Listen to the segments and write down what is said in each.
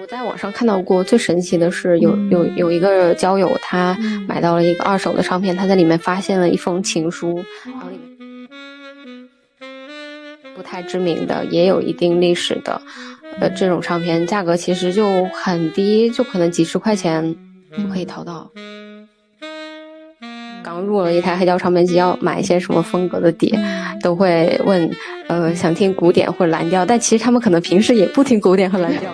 我在网上看到过最神奇的是，有有有一个交友，他买到了一个二手的唱片，他在里面发现了一封情书，然后里面不太知名的，也有一定历史的，呃，这种唱片价格其实就很低，就可能几十块钱就可以淘到。刚入了一台黑胶唱片机，要买一些什么风格的碟，都会问，呃，想听古典或者蓝调，但其实他们可能平时也不听古典和蓝调。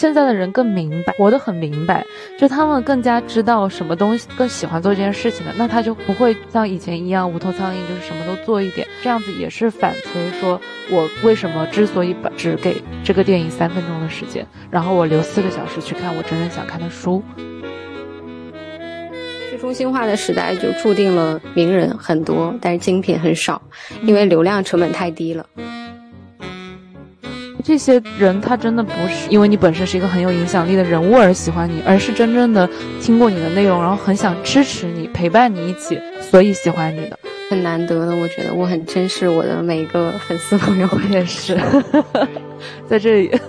现在的人更明白，活得很明白，就他们更加知道什么东西更喜欢做这件事情的，那他就不会像以前一样无头苍蝇，就是什么都做一点，这样子也是反推说，我为什么之所以把只给这个电影三分钟的时间，然后我留四个小时去看我真正想看的书。去中心化的时代就注定了名人很多，但是精品很少，因为流量成本太低了。这些人他真的不是因为你本身是一个很有影响力的人物而喜欢你，而是真正的听过你的内容，然后很想支持你、陪伴你一起，所以喜欢你的，很难得的。我觉得我很珍视我的每一个粉丝朋友，我也是，在这里，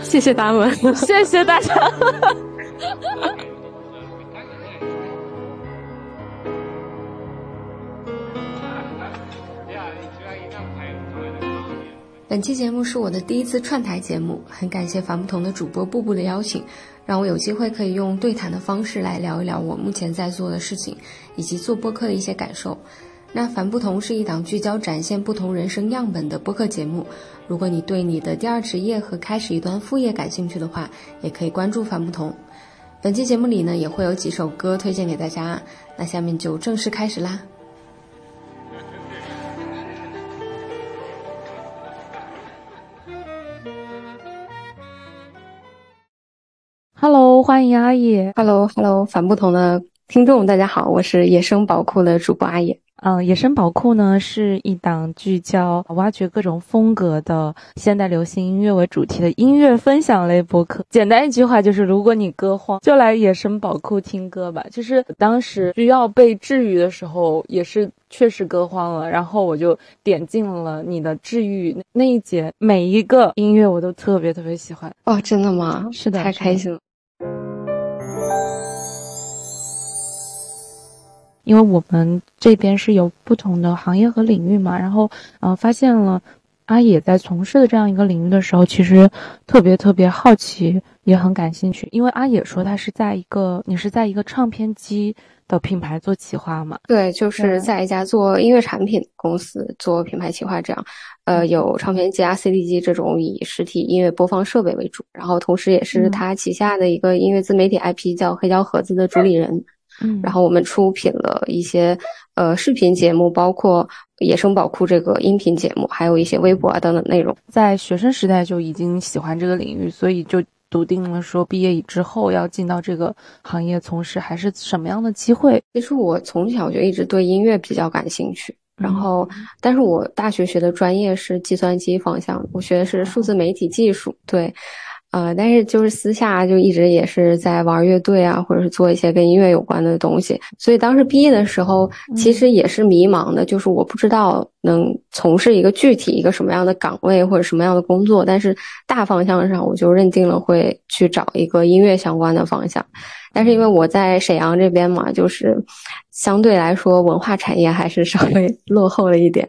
谢谢他们，谢谢大家。本期节目是我的第一次串台节目，很感谢樊不同的主播布布的邀请，让我有机会可以用对谈的方式来聊一聊我目前在做的事情，以及做播客的一些感受。那樊不同是一档聚焦展现不同人生样本的播客节目，如果你对你的第二职业和开始一段副业感兴趣的话，也可以关注樊不同。本期节目里呢，也会有几首歌推荐给大家，那下面就正式开始啦。Hello，欢迎阿野。Hello，Hello，反不同的听众，大家好，我是野生宝库的主播阿野。嗯，野生宝库呢是一档聚焦挖掘各种风格的现代流行音乐为主题的音乐分享类播客。简单一句话就是，如果你歌荒，就来野生宝库听歌吧。就是当时需要被治愈的时候，也是确实歌荒了，然后我就点进了你的治愈那一节，每一个音乐我都特别特别喜欢。哦，真的吗？是的，太开心了。因为我们这边是有不同的行业和领域嘛，然后，呃，发现了阿野在从事的这样一个领域的时候，其实特别特别好奇，也很感兴趣。因为阿野说他是在一个，你是在一个唱片机的品牌做企划嘛？对，就是在一家做音乐产品公司做品牌企划，这样，呃，有唱片机啊、CD 机这种以实体音乐播放设备为主，然后同时也是他旗下的一个音乐自媒体 IP 叫黑胶盒子的主理人。嗯，然后我们出品了一些呃视频节目，包括《野生宝库》这个音频节目，还有一些微博啊等等内容。在学生时代就已经喜欢这个领域，所以就笃定了说毕业之后要进到这个行业从事，还是什么样的机会？其实我从小就一直对音乐比较感兴趣，然后但是我大学学的专业是计算机方向，我学的是数字媒体技术，对。呃，但是就是私下就一直也是在玩乐队啊，或者是做一些跟音乐有关的东西。所以当时毕业的时候，其实也是迷茫的，就是我不知道能从事一个具体一个什么样的岗位或者什么样的工作。但是大方向上，我就认定了会去找一个音乐相关的方向。但是因为我在沈阳这边嘛，就是相对来说文化产业还是稍微落后了一点，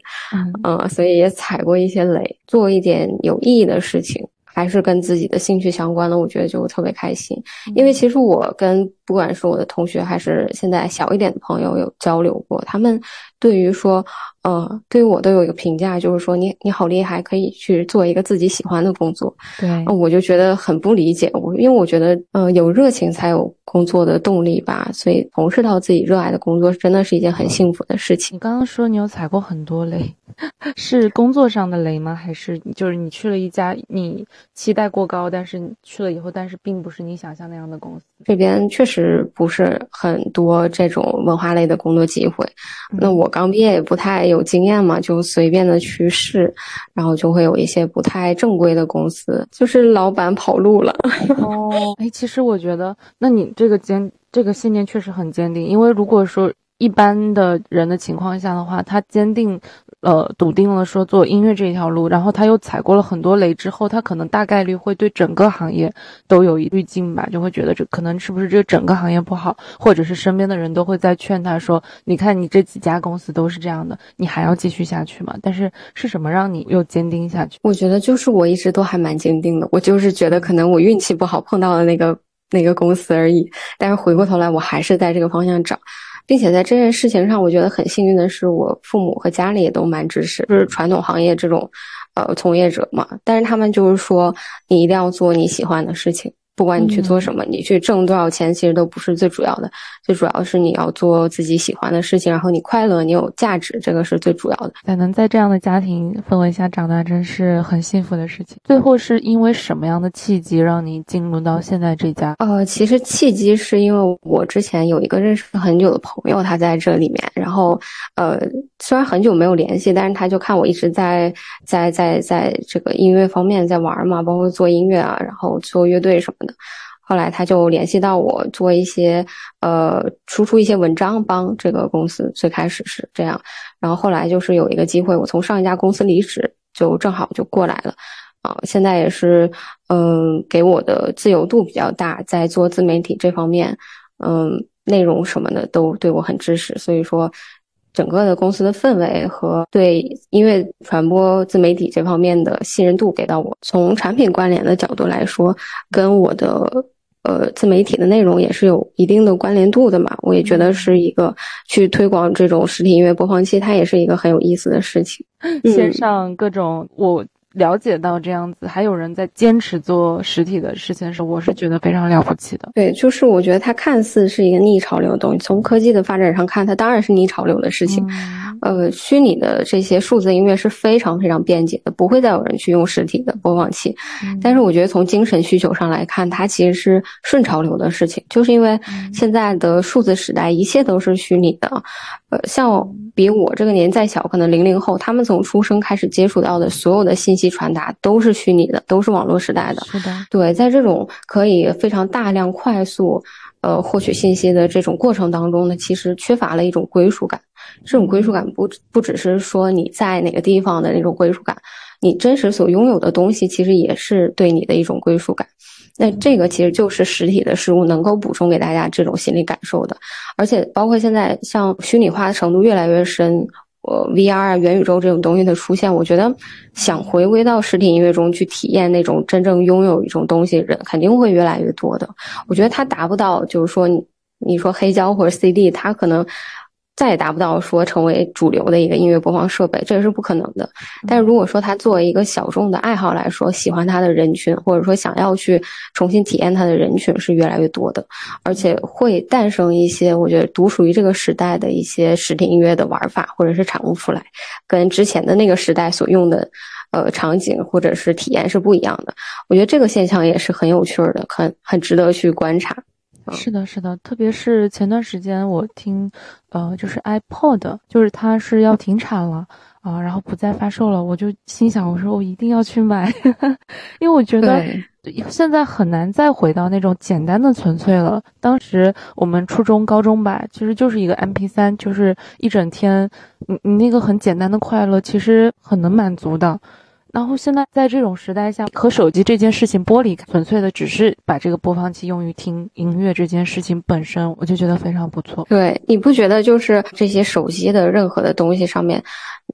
嗯，所以也踩过一些雷，做一点有意义的事情。还是跟自己的兴趣相关的，我觉得就特别开心。因为其实我跟不管是我的同学，还是现在小一点的朋友有交流过，他们对于说。呃，对于我都有一个评价，就是说你你好厉害，可以去做一个自己喜欢的工作。对，我就觉得很不理解，我因为我觉得，嗯，有热情才有工作的动力吧。所以从事到自己热爱的工作，真的是一件很幸福的事情。你刚刚说你有踩过很多雷，是工作上的雷吗？还是就是你去了一家你期待过高，但是你去了以后，但是并不是你想象那样的公司？这边确实不是很多这种文化类的工作机会。那我刚毕业也不太。有经验嘛，就随便的去试，然后就会有一些不太正规的公司，就是老板跑路了。哦，哎，其实我觉得，那你这个坚这个信念确实很坚定，因为如果说一般的人的情况下的话，他坚定呃笃定了说做音乐这一条路，然后他又踩过了很多雷之后，他可能大概率会对整个行业都有一滤镜吧，就会觉得这可能是不是这整个行业不好，或者是身边的人都会在劝他说，你看你这几家公司都是这样的，你还要继续下去吗？但是是什么让你又坚定下去？我觉得就是我一直都还蛮坚定的，我就是觉得可能我运气不好碰到了那个那个公司而已，但是回过头来我还是在这个方向找。并且在这件事情上，我觉得很幸运的是，我父母和家里也都蛮支持，就是传统行业这种，呃，从业者嘛。但是他们就是说，你一定要做你喜欢的事情。不管你去做什么，你去挣多少钱，其实都不是最主要的。最主要是你要做自己喜欢的事情，然后你快乐，你有价值，这个是最主要的。能在这样的家庭氛围下长大，真是很幸福的事情。最后是因为什么样的契机让你进入到现在这家？呃，其实契机是因为我之前有一个认识很久的朋友，他在这里面，然后呃，虽然很久没有联系，但是他就看我一直在在在在这个音乐方面在玩嘛，包括做音乐啊，然后做乐队什么。后来他就联系到我做一些呃输出一些文章帮这个公司，最开始是这样，然后后来就是有一个机会，我从上一家公司离职，就正好就过来了，啊，现在也是嗯给我的自由度比较大，在做自媒体这方面，嗯内容什么的都对我很支持，所以说。整个的公司的氛围和对音乐传播自媒体这方面的信任度给到我，从产品关联的角度来说，跟我的呃自媒体的内容也是有一定的关联度的嘛。我也觉得是一个去推广这种实体音乐播放器，它也是一个很有意思的事情。线上各种我。了解到这样子，还有人在坚持做实体的事情的时候，我是觉得非常了不起的。对，就是我觉得它看似是一个逆潮流的东西，从科技的发展上看，它当然是逆潮流的事情。呃，虚拟的这些数字音乐是非常非常便捷的，不会再有人去用实体的播放器。但是我觉得从精神需求上来看，它其实是顺潮流的事情，就是因为现在的数字时代，一切都是虚拟的。呃，像比我这个年再小，可能零零后，他们从出生开始接触到的所有的信息传达都是虚拟的，都是网络时代的。是的，对，在这种可以非常大量、快速，呃，获取信息的这种过程当中呢，其实缺乏了一种归属感。这种归属感不不只是说你在哪个地方的那种归属感，你真实所拥有的东西，其实也是对你的一种归属感。那这个其实就是实体的事物能够补充给大家这种心理感受的，而且包括现在像虚拟化的程度越来越深，呃，VR 啊、元宇宙这种东西的出现，我觉得想回归到实体音乐中去体验那种真正拥有一种东西人，肯定会越来越多的。我觉得它达不到，就是说你你说黑胶或者 CD，它可能。再也达不到说成为主流的一个音乐播放设备，这个是不可能的。但是如果说它作为一个小众的爱好来说，喜欢它的人群，或者说想要去重新体验它的人群是越来越多的，而且会诞生一些我觉得独属于这个时代的一些实体音乐的玩法或者是产物出来，跟之前的那个时代所用的呃场景或者是体验是不一样的。我觉得这个现象也是很有趣的，很很值得去观察。是的，是的，特别是前段时间我听，呃，就是 iPod，就是它是要停产了啊，然后不再发售了，我就心想，我说我一定要去买，因为我觉得现在很难再回到那种简单的纯粹了。当时我们初中、高中吧，其实就是一个 MP 三，就是一整天，你你那个很简单的快乐，其实很能满足的。然后现在在这种时代下，和手机这件事情剥离开，纯粹的只是把这个播放器用于听音乐这件事情本身，我就觉得非常不错。对，你不觉得就是这些手机的任何的东西上面，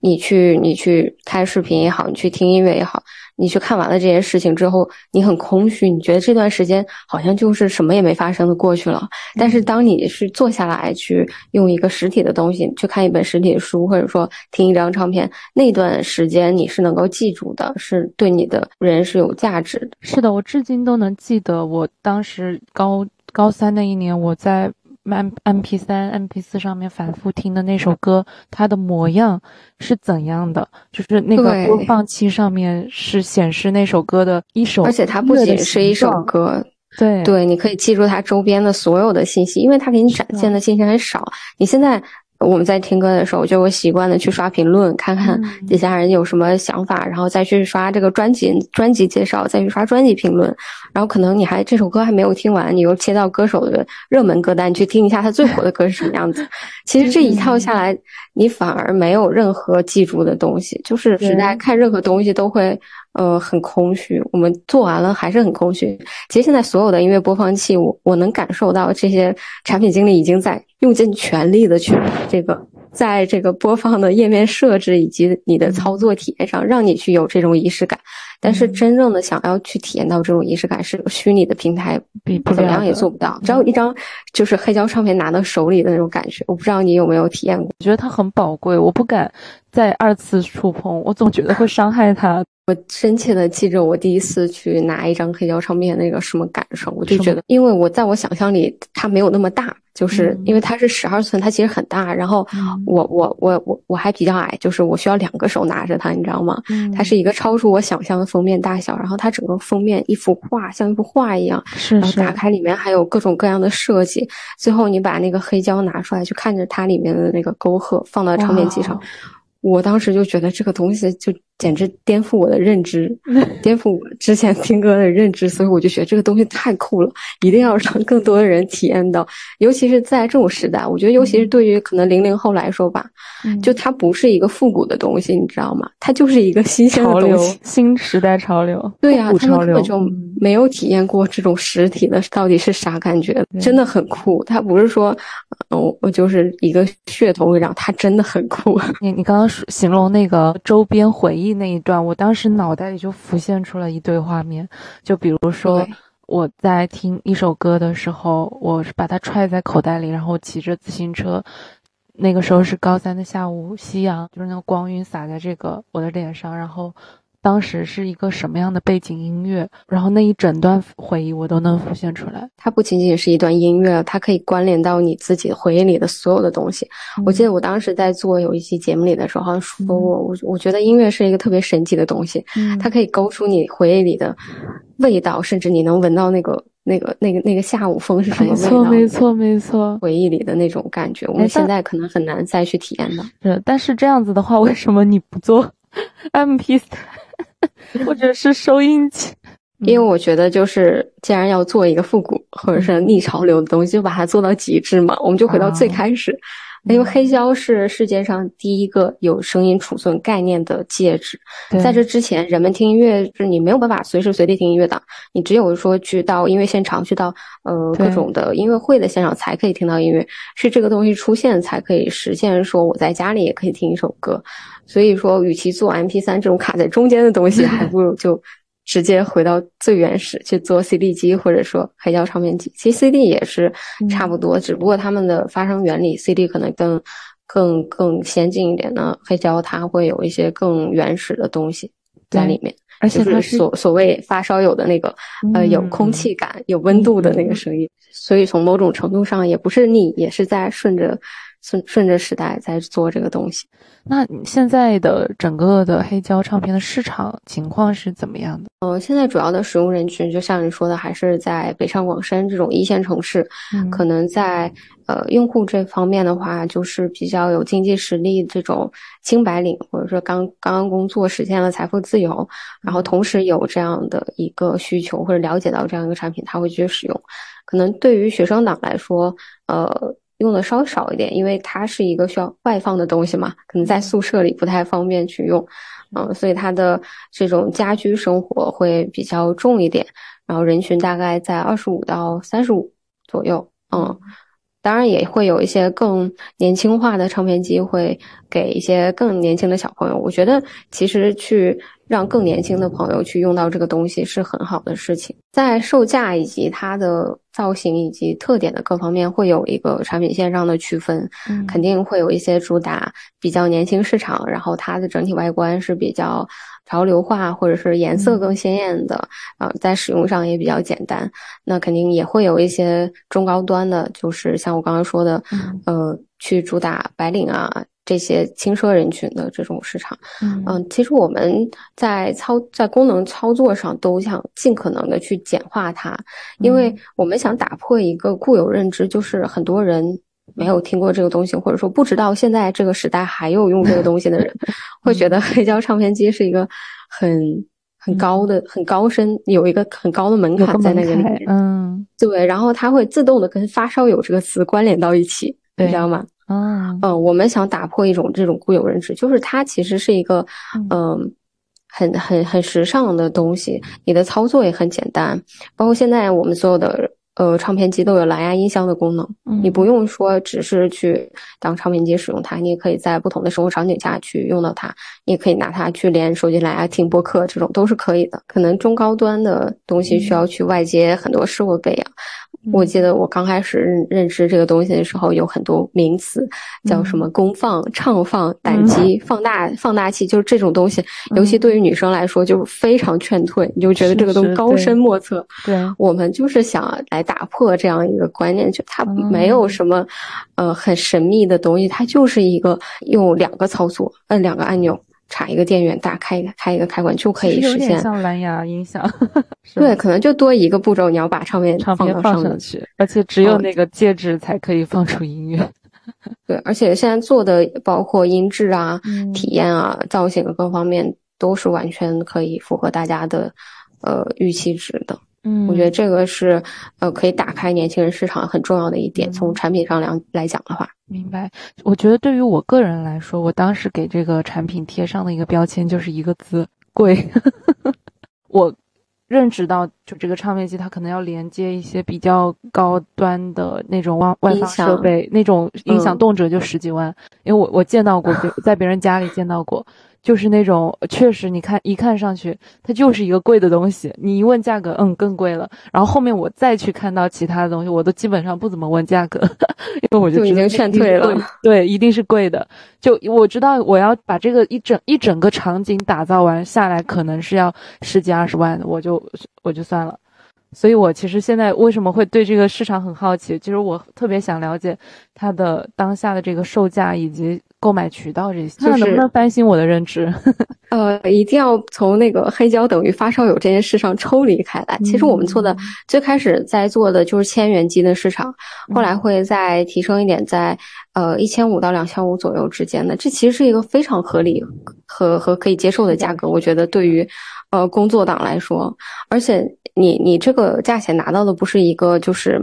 你去你去看视频也好，你去听音乐也好。你去看完了这件事情之后，你很空虚，你觉得这段时间好像就是什么也没发生的过去了。但是当你是坐下来去用一个实体的东西去看一本实体的书，或者说听一张唱片，那段时间你是能够记住的，是对你的人是有价值的。是的，我至今都能记得我当时高高三那一年，我在。M M P 三、M P 四上面反复听的那首歌，它的模样是怎样的？就是那个播放器上面是显示那首歌的一首，而且它不仅是一首歌，对对，你可以记住它周边的所有的信息，因为它给你展现的信息很少。你现在我们在听歌的时候，我就会习惯的去刷评论，看看底下人有什么想法，然后再去刷这个专辑专辑介绍，再去刷专辑评论。然后可能你还这首歌还没有听完，你又切到歌手的热门歌单去听一下他最火的歌是什么样子。其实这一套下来，你反而没有任何记住的东西，就是实在看任何东西都会呃很空虚。我们做完了还是很空虚。其实现在所有的音乐播放器，我我能感受到这些产品经理已经在。用尽全力的去这个，在这个播放的页面设置以及你的操作体验上，让你去有这种仪式感。但是真正的想要去体验到这种仪式感，是虚拟的平台，比怎么样也做不到。只要一张就是黑胶唱片拿到手里的那种感觉，我不知道你有没有体验过？我觉得它很宝贵，我不敢再二次触碰，我总觉得会伤害它。我深切的记着我第一次去拿一张黑胶唱片那个什么感受，我就觉得，因为我在我想象里它没有那么大，就是因为它是十二寸，它其实很大。然后我我我我我还比较矮，就是我需要两个手拿着它，你知道吗？它是一个超出我想象的封面大小，然后它整个封面一幅画像一幅画一样，然后打开里面还有各种各样的设计，最后你把那个黑胶拿出来，就看着它里面的那个沟壑放到唱片机上，我当时就觉得这个东西就。简直颠覆我的认知，颠覆我之前听歌的认知，所以我就觉得这个东西太酷了，一定要让更多的人体验到。尤其是在这种时代，我觉得尤其是对于可能零零后来说吧，就它不是一个复古的东西，你知道吗？它就是一个新鲜的东西，新时代潮流。对呀，他们根本就没有体验过这种实体的到底是啥感觉，真的很酷。它不是说，我，我就是一个噱头，然后它真的很酷。你你刚刚形容那个周边回忆。那一段，我当时脑袋里就浮现出了一堆画面，就比如说我在听一首歌的时候，我是把它揣在口袋里，然后骑着自行车，那个时候是高三的下午，夕阳就是那个光晕洒在这个我的脸上，然后。当时是一个什么样的背景音乐？然后那一整段回忆我都能浮现出来。它不仅仅是一段音乐，它可以关联到你自己回忆里的所有的东西。我记得我当时在做有一期节目里的时候，好像说过，我我觉得音乐是一个特别神奇的东西，它可以勾出你回忆里的味道，甚至你能闻到那个那个那个那个下午风是什么味道？没错，没错，没错。回忆里的那种感觉，我们现在可能很难再去体验到。是，但是这样子的话，为什么你不做 MP？或者是收音机，因为我觉得就是，既然要做一个复古或者是逆潮流的东西，就把它做到极致嘛。我们就回到最开始，因为黑胶是世界上第一个有声音储存概念的介质。在这之前，人们听音乐是你没有办法随时随地听音乐的，你只有说去到音乐现场，去到呃各种的音乐会的现场才可以听到音乐。是这个东西出现才可以实现说我在家里也可以听一首歌。所以说，与其做 M P 三这种卡在中间的东西，还不如就直接回到最原始去做 C D 机，或者说黑胶唱片机。其实 C D 也是差不多，只不过它们的发声原理，C D 可能更更更先进一点呢。黑胶它会有一些更原始的东西在里面，而且它是所所谓发烧友的那个呃有空气感、有温度的那个声音。所以从某种程度上，也不是逆，也是在顺着。顺顺着时代在做这个东西，那现在的整个的黑胶唱片的市场情况是怎么样的？呃，现在主要的使用人群，就像你说的，还是在北上广深这种一线城市，可能在呃用户这方面的话，就是比较有经济实力这种清白领，或者说刚刚刚工作实现了财富自由，然后同时有这样的一个需求或者了解到这样一个产品，他会去使用。可能对于学生党来说，呃。用的稍少一点，因为它是一个需要外放的东西嘛，可能在宿舍里不太方便去用，嗯，所以它的这种家居生活会比较重一点。然后人群大概在二十五到三十五左右，嗯，当然也会有一些更年轻化的唱片机会给一些更年轻的小朋友。我觉得其实去。让更年轻的朋友去用到这个东西是很好的事情，在售价以及它的造型以及特点的各方面会有一个产品线上的区分，肯定会有一些主打比较年轻市场，然后它的整体外观是比较潮流化或者是颜色更鲜艳的，啊，在使用上也比较简单。那肯定也会有一些中高端的，就是像我刚刚说的，呃，去主打白领啊。这些轻奢人群的这种市场，嗯，其实我们在操在功能操作上都想尽可能的去简化它，因为我们想打破一个固有认知，就是很多人没有听过这个东西，或者说不知道现在这个时代还有用这个东西的人，会觉得黑胶唱片机是一个很很高的、很高深，有一个很高的门槛在那个里面。嗯，对，然后它会自动的跟发烧友这个词关联到一起，你知道吗？嗯嗯，我们想打破一种这种固有认知，就是它其实是一个嗯。很很很时尚的东西，你的操作也很简单，包括现在我们所有的呃唱片机都有蓝牙音箱的功能，你不用说只是去当唱片机使用它，你也可以在不同的生活场景下去用到它，你也可以拿它去连手机蓝牙听播客，这种都是可以的。可能中高端的东西需要去外接很多设备啊。我记得我刚开始认认知这个东西的时候，有很多名词，叫什么功放、唱放、胆机、放大放大器，就是这种东西。尤其对于女生来说，就是非常劝退，你就觉得这个东西高深莫测。对，我们就是想来打破这样一个观念，就它没有什么呃很神秘的东西，它就是一个用两个操作，摁两个按钮。插一个电源，打开开一个开关就可以实现。像蓝牙音响，对，可能就多一个步骤，你要把唱片唱片放上去，而且只有那个介质才可以放出音乐。对，而且现在做的包括音质啊、体验啊、造型各方面，都是完全可以符合大家的呃预期值的。嗯，我觉得这个是呃可以打开年轻人市场很重要的一点。从产品上来来讲的话，明白。我觉得对于我个人来说，我当时给这个产品贴上的一个标签就是一个字：贵。我认知到，就这个唱片机它可能要连接一些比较高端的那种外外放设备，那种音响动辄就十几万。因为我我见到过，在别人家里见到过。就是那种，确实，你看一看上去，它就是一个贵的东西。你一问价格，嗯，更贵了。然后后面我再去看到其他的东西，我都基本上不怎么问价格，因为我就已经劝退了。对，一定是贵的。就我知道，我要把这个一整一整个场景打造完下来，可能是要十几二十万的，我就我就算了。所以我其实现在为什么会对这个市场很好奇？其实我特别想了解它的当下的这个售价以及。购买渠道这些，那能不能翻新我的认知？呃，一定要从那个黑胶等于发烧友这件事上抽离开来。其实我们做的最开始在做的就是千元机的市场，后来会再提升一点，在呃一千五到两千五左右之间的。这其实是一个非常合理和和可以接受的价格。我觉得对于呃工作党来说，而且你你这个价钱拿到的不是一个就是。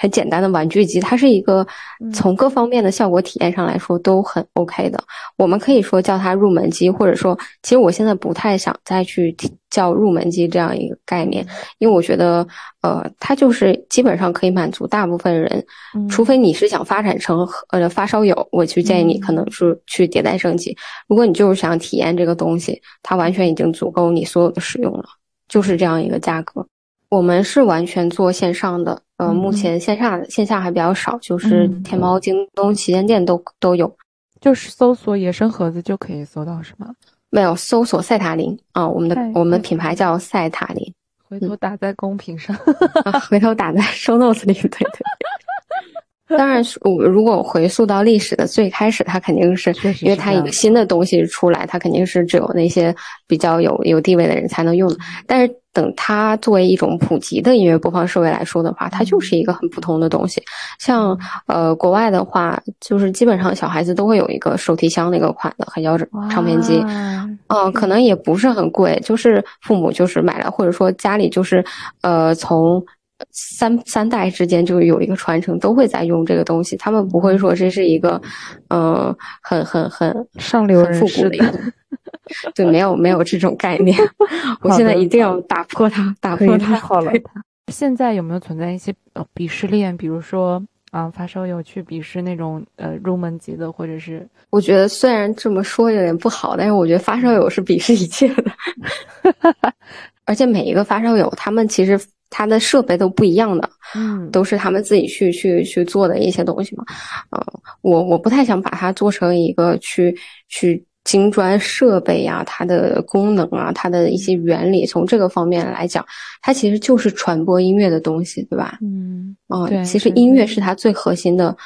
很简单的玩具机，它是一个从各方面的效果体验上来说都很 OK 的。我们可以说叫它入门机，或者说，其实我现在不太想再去叫入门机这样一个概念，因为我觉得，呃，它就是基本上可以满足大部分人，除非你是想发展成呃发烧友，我去建议你可能是去迭代升级。如果你就是想体验这个东西，它完全已经足够你所有的使用了，就是这样一个价格。我们是完全做线上的。呃，目前线上线下还比较少，就是天猫、京东旗舰店都都有，就是搜索“野生盒子”就可以搜到，是吗？没有，搜索赛塔林啊，我们的我们品牌叫赛塔林，回头打在公屏上，回头打在 show notes 里，对对。当然，我如果回溯到历史的最开始，它肯定是因为它一个新的东西出来，它肯定是只有那些比较有有地位的人才能用的。但是等它作为一种普及的音乐播放设备来说的话，它就是一个很普通的东西。像呃国外的话，就是基本上小孩子都会有一个手提箱那个款的黑胶唱片机，嗯，可能也不是很贵，就是父母就是买了，或者说家里就是呃从。三三代之间就有一个传承，都会在用这个东西。他们不会说这是一个，嗯，很很很上流人士的，对，没有没有这种概念。我现在一定要打破它，打破它。好了，现在有没有存在一些呃鄙视链？比如说啊，发烧友去鄙视那种呃入门级的，或者是？我觉得虽然这么说有点不好，但是我觉得发烧友是鄙视一切的。而且每一个发烧友，他们其实。它的设备都不一样的，嗯，都是他们自己去去去做的一些东西嘛，嗯，我我不太想把它做成一个去去精专设备呀，它的功能啊，它的一些原理，从这个方面来讲，它其实就是传播音乐的东西，对吧？嗯，嗯，其实音乐是它最核心的。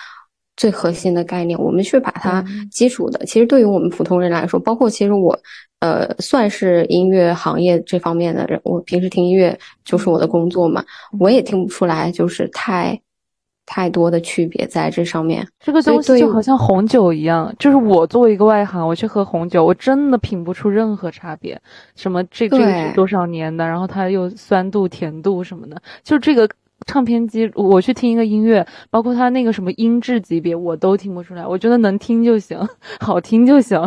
最核心的概念，我们去把它基础的。其实对于我们普通人来说，包括其实我，呃，算是音乐行业这方面的人，我平时听音乐就是我的工作嘛，我也听不出来就是太太多的区别在这上面。这个东西就好像红酒一样，就是我作为一个外行，我去喝红酒，我真的品不出任何差别。什么这这个是多少年的，然后它又酸度、甜度什么的，就这个。唱片机，我去听一个音乐，包括它那个什么音质级别，我都听不出来。我觉得能听就行，好听就行。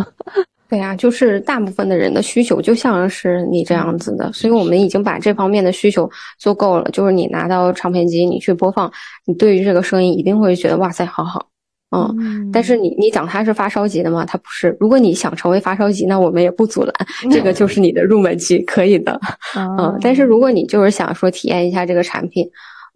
对呀，就是大部分的人的需求就像是你这样子的，所以我们已经把这方面的需求做够了。就是你拿到唱片机，你去播放，你对于这个声音一定会觉得哇塞，好好。嗯，但是你你讲它是发烧级的吗？它不是。如果你想成为发烧级，那我们也不阻拦，这个就是你的入门级，可以的。嗯，但是如果你就是想说体验一下这个产品。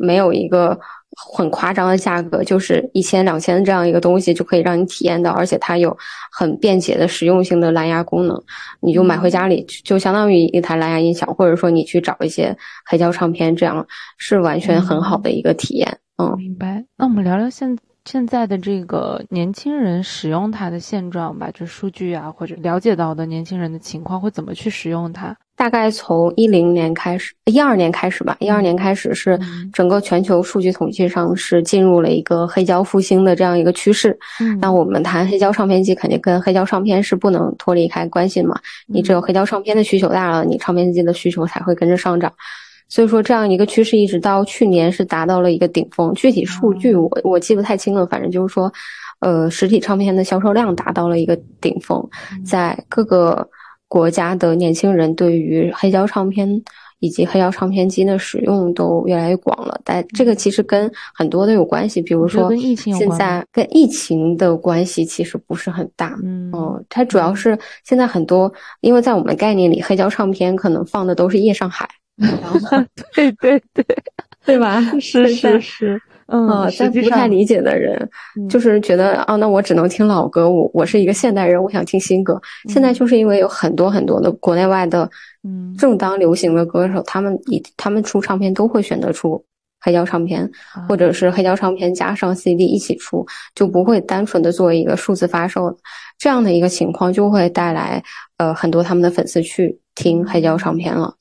没有一个很夸张的价格，就是一千两千这样一个东西就可以让你体验到，而且它有很便捷的实用性的蓝牙功能，你就买回家里就相当于一台蓝牙音响，或者说你去找一些黑胶唱片，这样是完全很好的一个体验。嗯，明白。那我们聊聊现现在的这个年轻人使用它的现状吧，就数据啊，或者了解到的年轻人的情况会怎么去使用它。大概从一零年开始，一二年开始吧。一二年开始是整个全球数据统计上是进入了一个黑胶复兴的这样一个趋势。那我们谈黑胶唱片机，肯定跟黑胶唱片是不能脱离开关系嘛。你只有黑胶唱片的需求大了，你唱片机的需求才会跟着上涨。所以说，这样一个趋势一直到去年是达到了一个顶峰。具体数据我我记不太清了，反正就是说，呃，实体唱片的销售量达到了一个顶峰，在各个。国家的年轻人对于黑胶唱片以及黑胶唱片机的使用都越来越广了，但这个其实跟很多都有关系，比如说现在跟疫情的关系其实不是很大，嗯，它主要是现在很多，因为在我们概念里，黑胶唱片可能放的都是夜上海，对 对对，对吧？是是是。嗯，但不太理解的人，就是觉得啊，那我只能听老歌。我我是一个现代人，我想听新歌。现在就是因为有很多很多的国内外的，嗯，正当流行的歌手，他们以他们出唱片都会选择出黑胶唱片，或者是黑胶唱片加上 CD 一起出，就不会单纯的做一个数字发售。这样的一个情况就会带来呃很多他们的粉丝去听黑胶唱片了。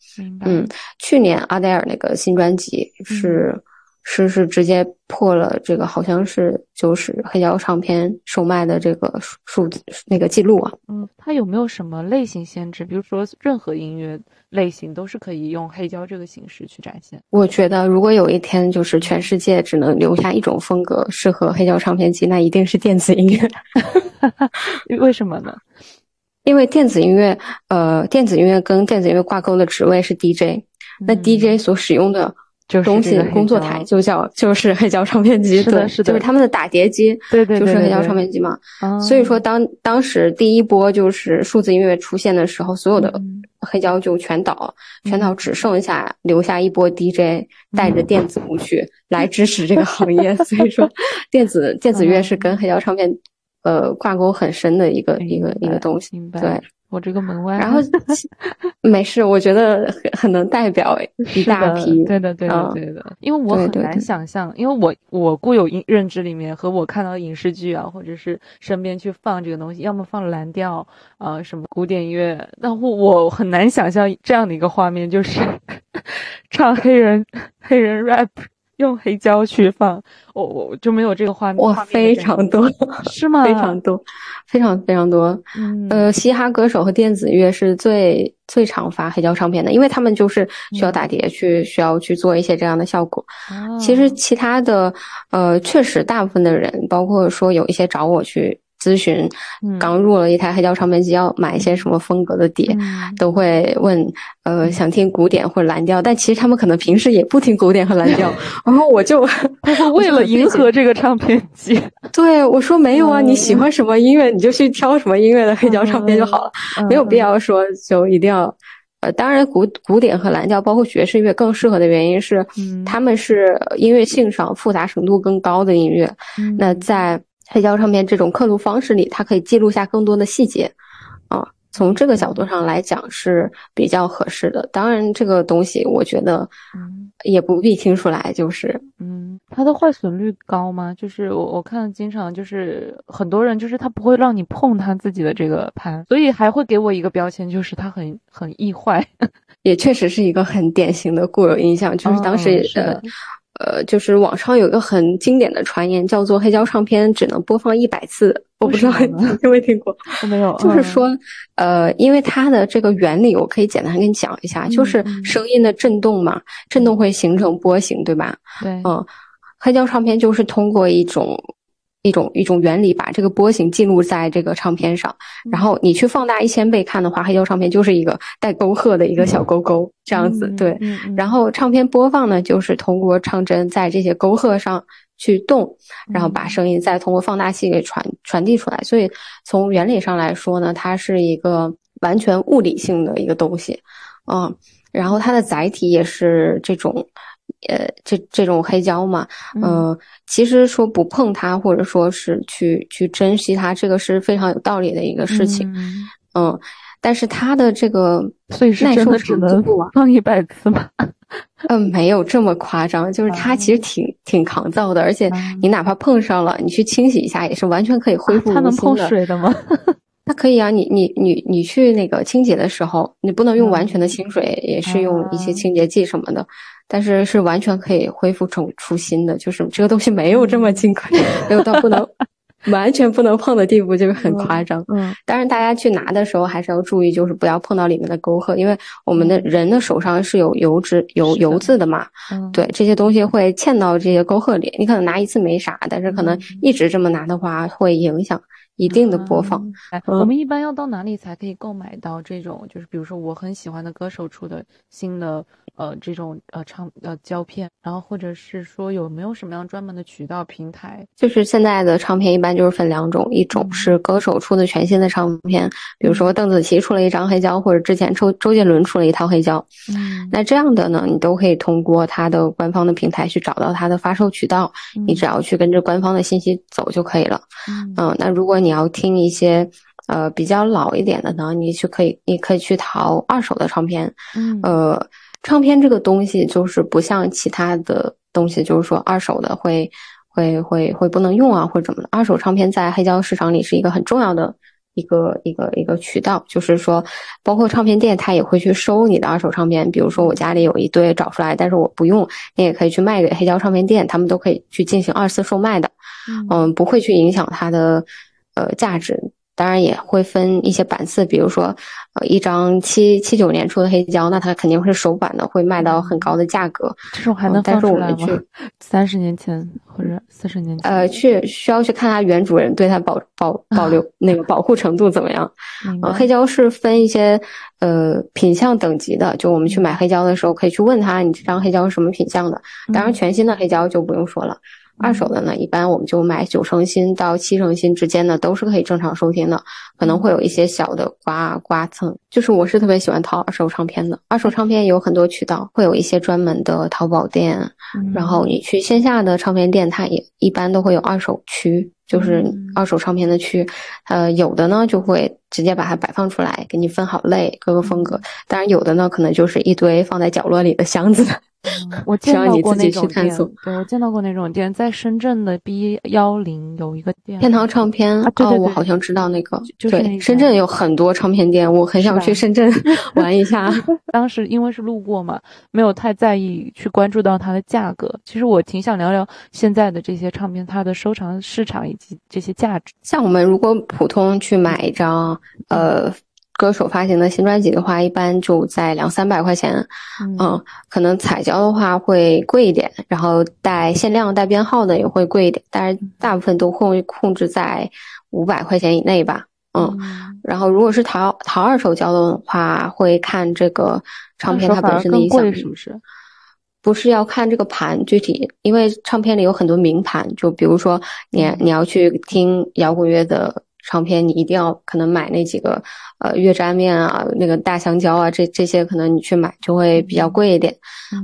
嗯，去年阿黛尔那个新专辑是。是是直接破了这个，好像是就是黑胶唱片售卖的这个数字那个记录啊。嗯，它有没有什么类型限制？比如说任何音乐类型都是可以用黑胶这个形式去展现。我觉得如果有一天就是全世界只能留下一种风格适合黑胶唱片机，那一定是电子音乐。为什么呢？因为电子音乐，呃，电子音乐跟电子音乐挂钩的职位是 DJ，那 DJ 所使用的。东西工作台就叫 就是黑胶唱片机，是的，是的，就是他们的打碟机，对对，就是黑胶唱片机嘛。所以说，当当时第一波就是数字音乐出现的时候，所有的黑胶就全倒，全倒，只剩下留下一波 DJ 带着电子舞曲来支持这个行业。所以说，电子电子乐是跟黑胶唱片呃挂钩很深的一个一个一个东西，对。我这个门外，然后 没事，我觉得很很能代表 一大批，对的，对的，对的，因为我很难想象，因为我我固有认认知里面和我看到影视剧啊，或者是身边去放这个东西，要么放蓝调啊，什么古典音乐，那我我很难想象这样的一个画面，就是 唱黑人黑人 rap。用黑胶去放，我我就没有这个画面。我，非常多，是吗？非常多，非常非常多。嗯，呃，嘻哈歌手和电子乐是最最常发黑胶唱片的，因为他们就是需要打碟去，需要去做一些这样的效果。其实其他的，呃，确实大部分的人，包括说有一些找我去。咨询刚入了一台黑胶唱片机，要买一些什么风格的碟，都会问，呃，想听古典或者蓝调，但其实他们可能平时也不听古典和蓝调。然后我就 为了迎合这个唱片机，对我说没有啊，你喜欢什么音乐你就去挑什么音乐的黑胶唱片就好了，没有必要说就一定要。呃，当然古古典和蓝调，包括爵士乐更适合的原因是，他们是音乐性上复杂程度更高的音乐。那在黑胶唱片这种刻录方式里，它可以记录下更多的细节，啊，从这个角度上来讲是比较合适的。当然，这个东西我觉得，也不必听出来，就是，嗯，它的坏损率高吗？就是我我看经常就是很多人就是他不会让你碰他自己的这个盘，所以还会给我一个标签，就是它很很易坏，也确实是一个很典型的固有印象，就是当时呃。呃，就是网上有一个很经典的传言，叫做黑胶唱片只能播放一百次。我不知道你听没听过？没有。就是说，呃，因为它的这个原理，我可以简单跟你讲一下，就是声音的震动嘛，震动会形成波形，对吧？对。嗯，黑胶唱片就是通过一种。一种一种原理，把这个波形记录在这个唱片上，然后你去放大一千倍看的话，黑胶唱片就是一个带沟壑的一个小勾勾这样子。对，然后唱片播放呢，就是通过唱针在这些沟壑上去动，然后把声音再通过放大器给传传递出来。所以从原理上来说呢，它是一个完全物理性的一个东西，嗯，然后它的载体也是这种。呃，这这种黑胶嘛，嗯，其实说不碰它，或者说是去去珍惜它，这个是非常有道理的一个事情，嗯，但是它的这个 所以是真的只能放一百次吗？嗯，没有这么夸张，就是它其实挺挺抗造的，而且你哪怕碰上了，你去清洗一下也是完全可以恢复它能碰水的吗？它可以啊，你你你你去那个清洁的时候，你不能用完全的清水，也是用一些清洁剂什么的。但是是完全可以恢复成初心的，就是这个东西没有这么金贵，没有到不能完全不能碰的地步，就是很夸张。嗯，当然大家去拿的时候还是要注意，就是不要碰到里面的沟壑，因为我们的人的手上是有油脂、有油渍的嘛。嗯，对，这些东西会嵌到这些沟壑里。你可能拿一次没啥，但是可能一直这么拿的话，会影响一定的播放。我们一般要到哪里才可以购买到这种？就是比如说我很喜欢的歌手出的新的。呃，这种呃唱呃胶片，然后或者是说有没有什么样专门的渠道平台？就是现在的唱片一般就是分两种，一种是歌手出的全新的唱片，比如说邓紫棋出了一张黑胶，或者之前周周杰伦出了一套黑胶。嗯，那这样的呢，你都可以通过他的官方的平台去找到他的发售渠道，你只要去跟着官方的信息走就可以了。嗯，那如果你要听一些呃比较老一点的呢，你去可以你可以去淘二手的唱片。嗯，呃。唱片这个东西就是不像其他的东西，就是说二手的会会会会不能用啊，或者怎么的。二手唱片在黑胶市场里是一个很重要的一个一个一个渠道，就是说，包括唱片店他也会去收你的二手唱片。比如说我家里有一堆找出来，但是我不用，你也可以去卖给黑胶唱片店，他们都可以去进行二次售卖的，嗯，不会去影响它的呃价值。当然也会分一些版次，比如说，呃，一张七七九年出的黑胶，那它肯定是首版的，会卖到很高的价格。这种还能放出来吗？三十年前或者四十年前？呃，去需要去看它原主人对它保保 保留那个保护程度怎么样。呃，黑胶是分一些呃品相等级的，就我们去买黑胶的时候，可以去问他你这张黑胶是什么品相的。当然，全新的黑胶就不用说了。二手的呢，一般我们就买九成新到七成新之间的，都是可以正常收听的，可能会有一些小的刮刮蹭。就是我是特别喜欢淘二手唱片的，二手唱片有很多渠道，会有一些专门的淘宝店，然后你去线下的唱片店，它也一般都会有二手区，就是二手唱片的区。呃，有的呢就会直接把它摆放出来，给你分好类，各个风格。当然有的呢，可能就是一堆放在角落里的箱子。我见到过那种店，对我见到过那种店，在深圳的 B 幺零有一个店，天堂唱片啊，对对我好像知道那个，对，深圳有很多唱片店，我很想去深圳玩一下。当时因为是路过嘛，没有太在意去关注到它的价格。其实我挺想聊聊现在的这些唱片，它的收藏市场这些价值。像我们如果普通去买一张，呃。歌手发行的新专辑的话，一般就在两三百块钱，嗯，可能彩胶的话会贵一点，然后带限量、带编号的也会贵一点，但是大部分都会控制在五百块钱以内吧，嗯，然后如果是淘淘二手胶的话，会看这个唱片它本身的影响是不是？不是要看这个盘具体，因为唱片里有很多名盘，就比如说你你要去听摇滚乐的。唱片你一定要可能买那几个，呃，月粘面啊，那个大香蕉啊，这这些可能你去买就会比较贵一点，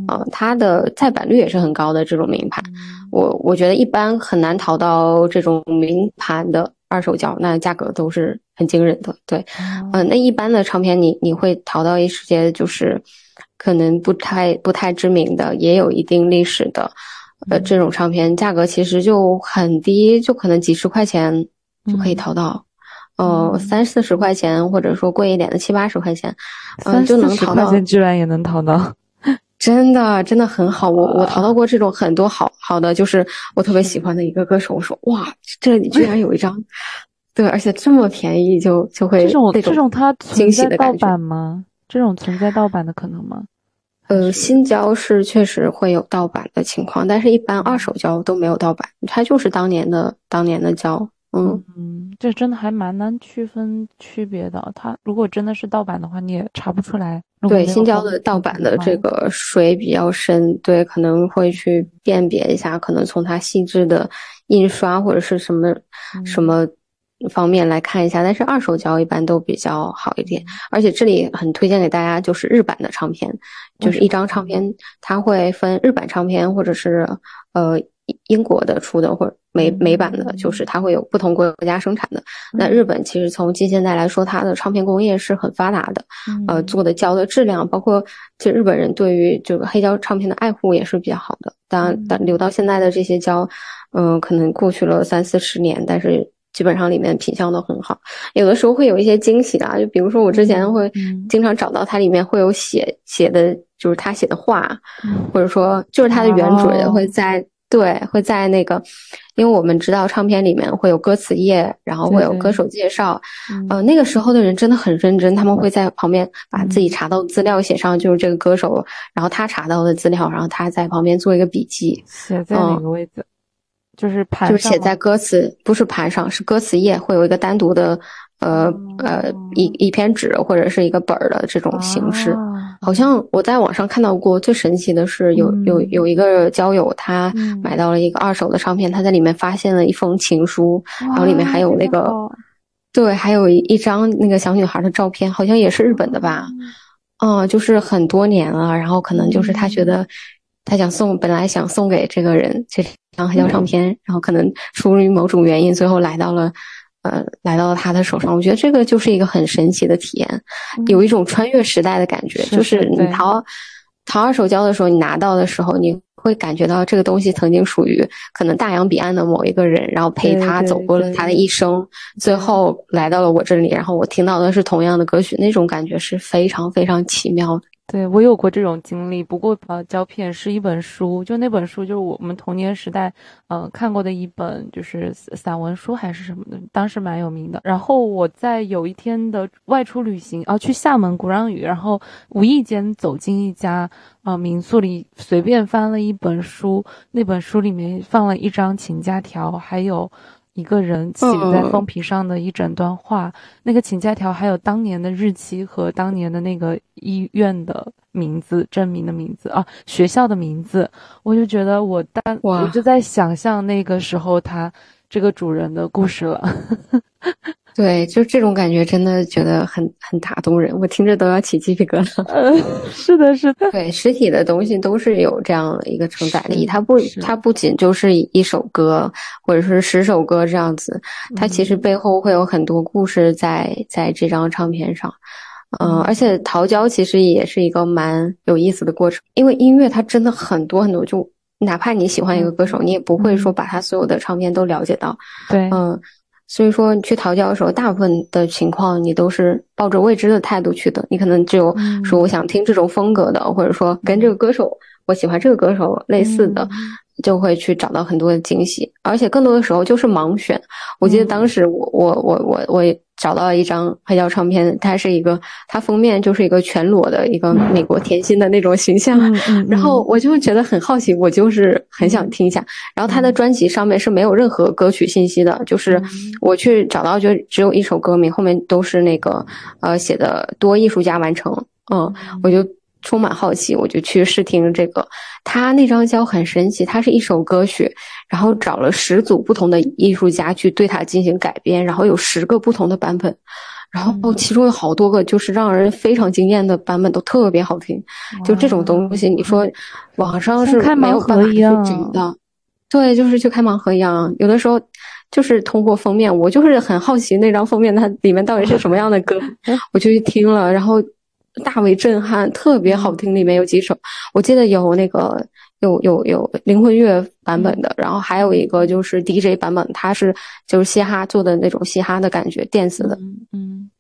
嗯，它的再版率也是很高的这种名盘，我我觉得一般很难淘到这种名盘的二手胶，那价格都是很惊人的，对，嗯，那一般的唱片你你会淘到一些就是可能不太不太知名的，也有一定历史的，呃，这种唱片价格其实就很低，就可能几十块钱。就可以淘到，呃，三四十块钱，或者说贵一点的七八十块钱，嗯，就能淘到。居然也能淘到，真的真的很好。我我淘到过这种很多好好的，就是我特别喜欢的一个歌手。我说哇，这里居然有一张，对，而且这么便宜，就就会这种这种它惊喜的盗版吗？这种存在盗版的可能吗？呃，新胶是确实会有盗版的情况，但是一般二手胶都没有盗版，它就是当年的当年的胶。嗯嗯，这真的还蛮难区分区别的。它如果真的是盗版的话，你也查不出来。对，新交的盗版的这个水比较深，对，可能会去辨别一下，可能从它细致的印刷或者是什么什么。方面来看一下，但是二手胶一般都比较好一点，而且这里很推荐给大家就是日版的唱片，就是一张唱片它会分日版唱片或者是呃英国的出的或者美美版的，就是它会有不同国家生产的。那日本其实从近现代来说，它的唱片工业是很发达的，呃做的胶的质量，包括其实日本人对于这个黑胶唱片的爱护也是比较好的。当然，留到现在的这些胶，嗯，可能过去了三四十年，但是。基本上里面品相都很好，有的时候会有一些惊喜的，就比如说我之前会经常找到它里面会有写写的，就是他写的话，或者说就是它的原主人会在对会在那个，因为我们知道唱片里面会有歌词页，然后会有歌手介绍，呃那个时候的人真的很认真，他们会在旁边把自己查到的资料写上，就是这个歌手，然后他查到的资料，然后他在旁边做一个笔记，写在哪个位置？就是盘，就是写在歌词，不是盘上，是歌词页，会有一个单独的，呃呃，一一篇纸或者是一个本儿的这种形式。好像我在网上看到过，最神奇的是有有有一个交友，他买到了一个二手的唱片，他在里面发现了一封情书，然后里面还有那个，对，还有一张那个小女孩的照片，好像也是日本的吧？嗯，就是很多年了，然后可能就是他觉得。他想送，本来想送给这个人这张黑胶唱片，然后可能出于某种原因，最后来到了，呃，来到了他的手上。我觉得这个就是一个很神奇的体验，有一种穿越时代的感觉。就是你淘淘二手胶的时候，你拿到的时候，你会感觉到这个东西曾经属于可能大洋彼岸的某一个人，然后陪他走过了他的一生，最后来到了我这里，然后我听到的是同样的歌曲，那种感觉是非常非常奇妙的。对我有过这种经历，不过呃，胶片是一本书，就那本书就是我们童年时代呃看过的一本，就是散文书还是什么的，当时蛮有名的。然后我在有一天的外出旅行啊，去厦门鼓浪屿，然后无意间走进一家呃民宿里，随便翻了一本书，那本书里面放了一张请假条，还有。一个人写在封皮上的一整段话，那个请假条还有当年的日期和当年的那个医院的名字、证明的名字啊，学校的名字，我就觉得我当我就在想象那个时候他这个主人的故事了。对，就这种感觉，真的觉得很很打动人，我听着都要起鸡皮疙瘩。嗯，是的，是的。对，实体的东西都是有这样的一个承载力，它不，它不仅就是一首歌，或者是十首歌这样子，它其实背后会有很多故事在在这张唱片上。嗯，而且桃胶其实也是一个蛮有意思的过程，因为音乐它真的很多很多，就哪怕你喜欢一个歌手，你也不会说把他所有的唱片都了解到。对，嗯。所以说，你去讨教的时候，大部分的情况你都是抱着未知的态度去的。你可能只有说我想听这种风格的，或者说跟这个歌手我喜欢这个歌手类似的，就会去找到很多的惊喜。而且更多的时候就是盲选。我记得当时我我我我我。找到了一张黑胶唱片，它是一个，它封面就是一个全裸的一个美国甜心的那种形象，然后我就觉得很好奇，我就是很想听一下。然后他的专辑上面是没有任何歌曲信息的，就是我去找到就只有一首歌名，后面都是那个呃写的多艺术家完成，嗯，我就。充满好奇，我就去试听这个。他那张胶很神奇，它是一首歌曲，然后找了十组不同的艺术家去对它进行改编，然后有十个不同的版本，然后其中有好多个就是让人非常惊艳的版本，都特别好听。就这种东西，你说网上是没有办法去找的。对，就是去开盲盒一样。有的时候就是通过封面，我就是很好奇那张封面它里面到底是什么样的歌，我就去听了，然后。大为震撼，特别好听。里面有几首，我记得有那个有有有灵魂乐版本的，然后还有一个就是 DJ 版本，它是就是嘻哈做的那种嘻哈的感觉，电子的。嗯，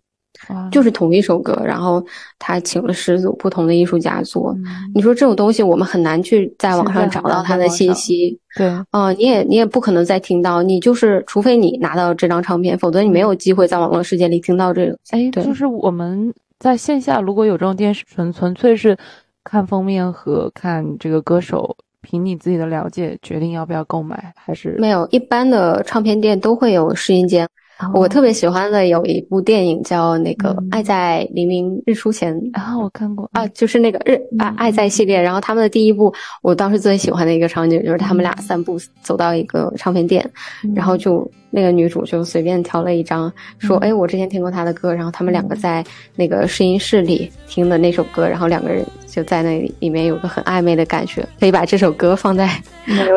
就是同一首歌，然后他请了十组不同的艺术家做。你说这种东西，我们很难去在网上找到他的信息。对，啊，你也你也不可能再听到，你就是除非你拿到这张唱片，否则你没有机会在网络世界里听到这个。哎，就是我们在线下如果有这种电视，纯纯粹是看封面和看这个歌手。凭你自己的了解决定要不要购买，还是没有？一般的唱片店都会有试音间。我特别喜欢的有一部电影叫那个《爱在黎明日出前》啊，我看过啊，就是那个日爱爱在系列。然后他们的第一部，我当时最喜欢的一个场景就是他们俩散步走到一个唱片店，然后就那个女主就随便挑了一张，说：“哎，我之前听过他的歌。”然后他们两个在那个试音室里听的那首歌，然后两个人就在那里面有个很暧昧的感觉。可以把这首歌放在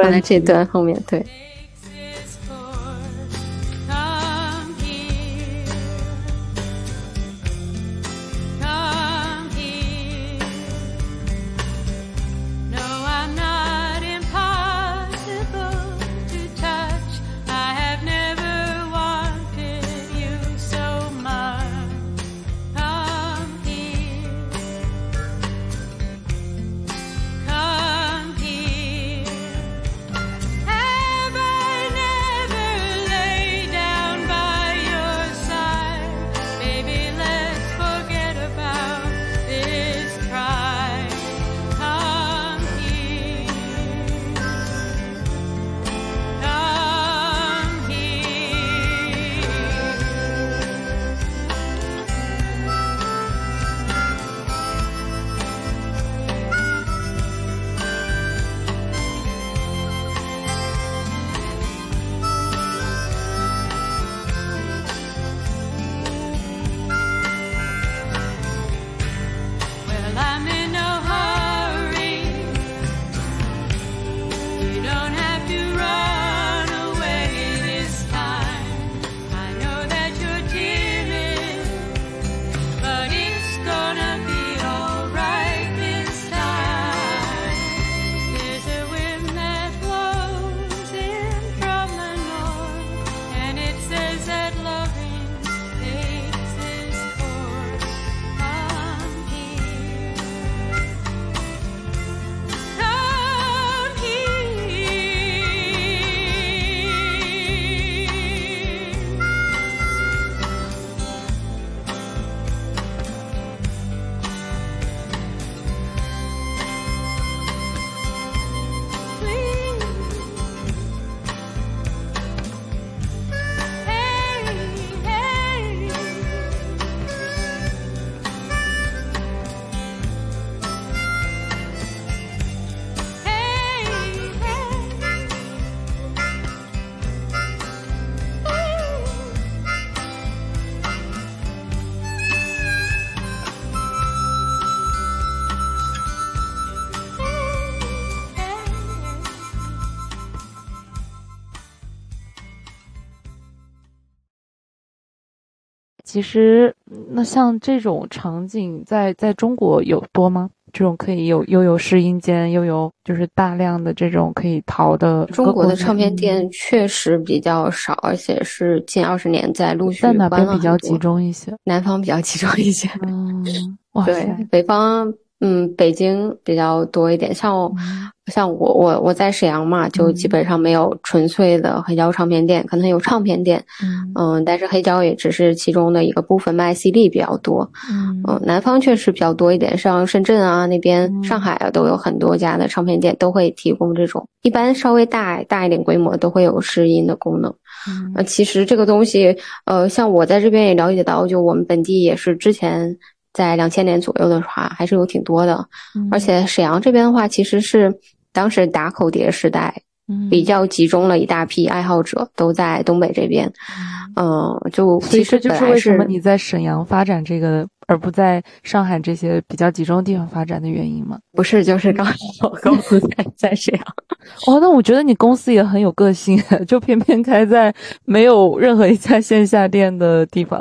放在这段后面，对。其实，那像这种场景，在在中国有多吗？这种可以有又有试音间，又有就是大量的这种可以淘的。中国的唱片店确实比较少，而且是近二十年在陆续在哪边比较集中一些？南方比较集中一些。嗯，对，北方。嗯，北京比较多一点，像像我我我在沈阳嘛，就基本上没有纯粹的黑胶唱片店，可能有唱片店，嗯，但是黑胶也只是其中的一个部分，卖 CD 比较多，嗯，南方确实比较多一点，像深圳啊那边、上海啊都有很多家的唱片店，都会提供这种，一般稍微大大一点规模都会有试音的功能，呃，其实这个东西，呃，像我在这边也了解到，就我们本地也是之前。在两千年左右的话，还是有挺多的，而且沈阳这边的话，其实是当时打口碟时代，比较集中了一大批爱好者，都在东北这边。嗯，就其实就是为什么你在沈阳发展这个，而不在上海这些比较集中的地方发展的原因吗？不是，就是刚好公司在在沈阳。哦，那我觉得你公司也很有个性，就偏偏开在没有任何一家线下店的地方。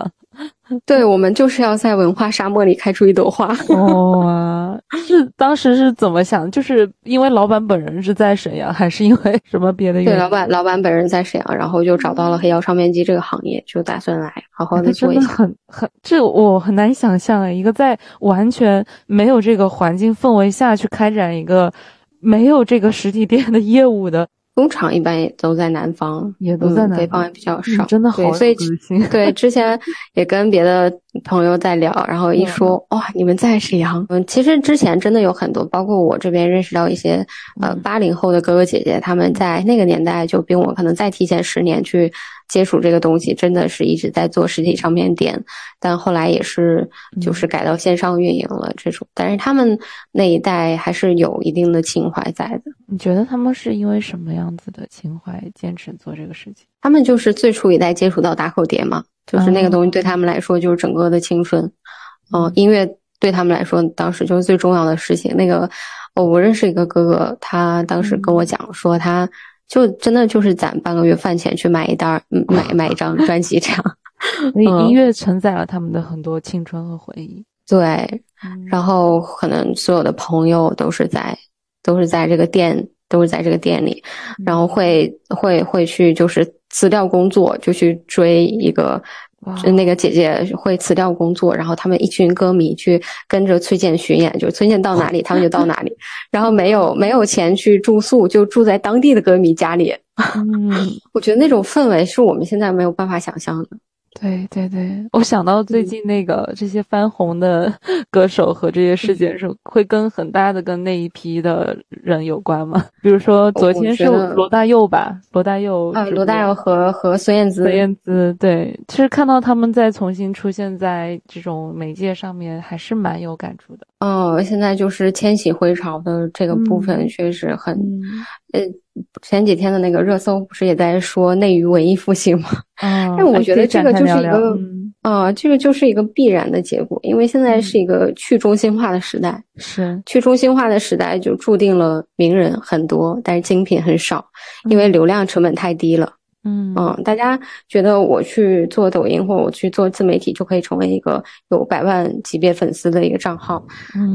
对我们就是要在文化沙漠里开出一朵花。哇，是当时是怎么想？就是因为老板本人是在沈阳，还是因为什么别的原因？对，老板老板本人在沈阳，然后就找到了黑胶唱片机这个行业，就打算来好好的做一下。很很，这我很难想象啊，一个在完全没有这个环境氛围下去开展一个没有这个实体店的业务的。工厂一般也都在南方，也都在北方也比较少，真的好所以 对之前也跟别的朋友在聊，然后一说哇，你们在沈阳，嗯，其实之前真的有很多，包括我这边认识到一些呃八零后的哥哥姐姐，他们在那个年代就比我可能再提前十年去。接触这个东西真的是一直在做实体唱片店，但后来也是就是改到线上运营了这种。但是他们那一代还是有一定的情怀在的。你觉得他们是因为什么样子的情怀坚持做这个事情？他们就是最初一代接触到打口碟嘛，就是那个东西对他们来说就是整个的青春。嗯，音乐对他们来说当时就是最重要的事情。那个我我认识一个哥哥，他当时跟我讲说他。就真的就是攒半个月饭钱去买一单，买买一张 专辑这样。音乐承载了他们的很多青春和回忆。对，然后可能所有的朋友都是在，都是在这个店，都是在这个店里，然后会会会去就是辞掉工作，就去追一个。就那个姐姐会辞掉工作，然后他们一群歌迷去跟着崔健巡演，就是崔健到哪里，他们就到哪里。然后没有没有钱去住宿，就住在当地的歌迷家里。嗯，我觉得那种氛围是我们现在没有办法想象的。对对对，我想到最近那个这些翻红的 歌手和这些事件，是会跟很大的跟那一批的人有关吗？比如说昨天是罗大佑吧，罗大佑啊，罗大佑和和孙燕姿，孙燕姿对，其实看到他们在重新出现在这种媒介上面，还是蛮有感触的。哦，现在就是千禧回潮的这个部分确实很，呃，前几天的那个热搜不是也在说内娱文艺复兴吗？啊，但我觉得这个就是一个，啊，这个就是一个必然的结果，因为现在是一个去中心化的时代，是去中心化的时代就注定了名人很多，但是精品很少，因为流量成本太低了。嗯大家觉得我去做抖音或我去做自媒体就可以成为一个有百万级别粉丝的一个账号，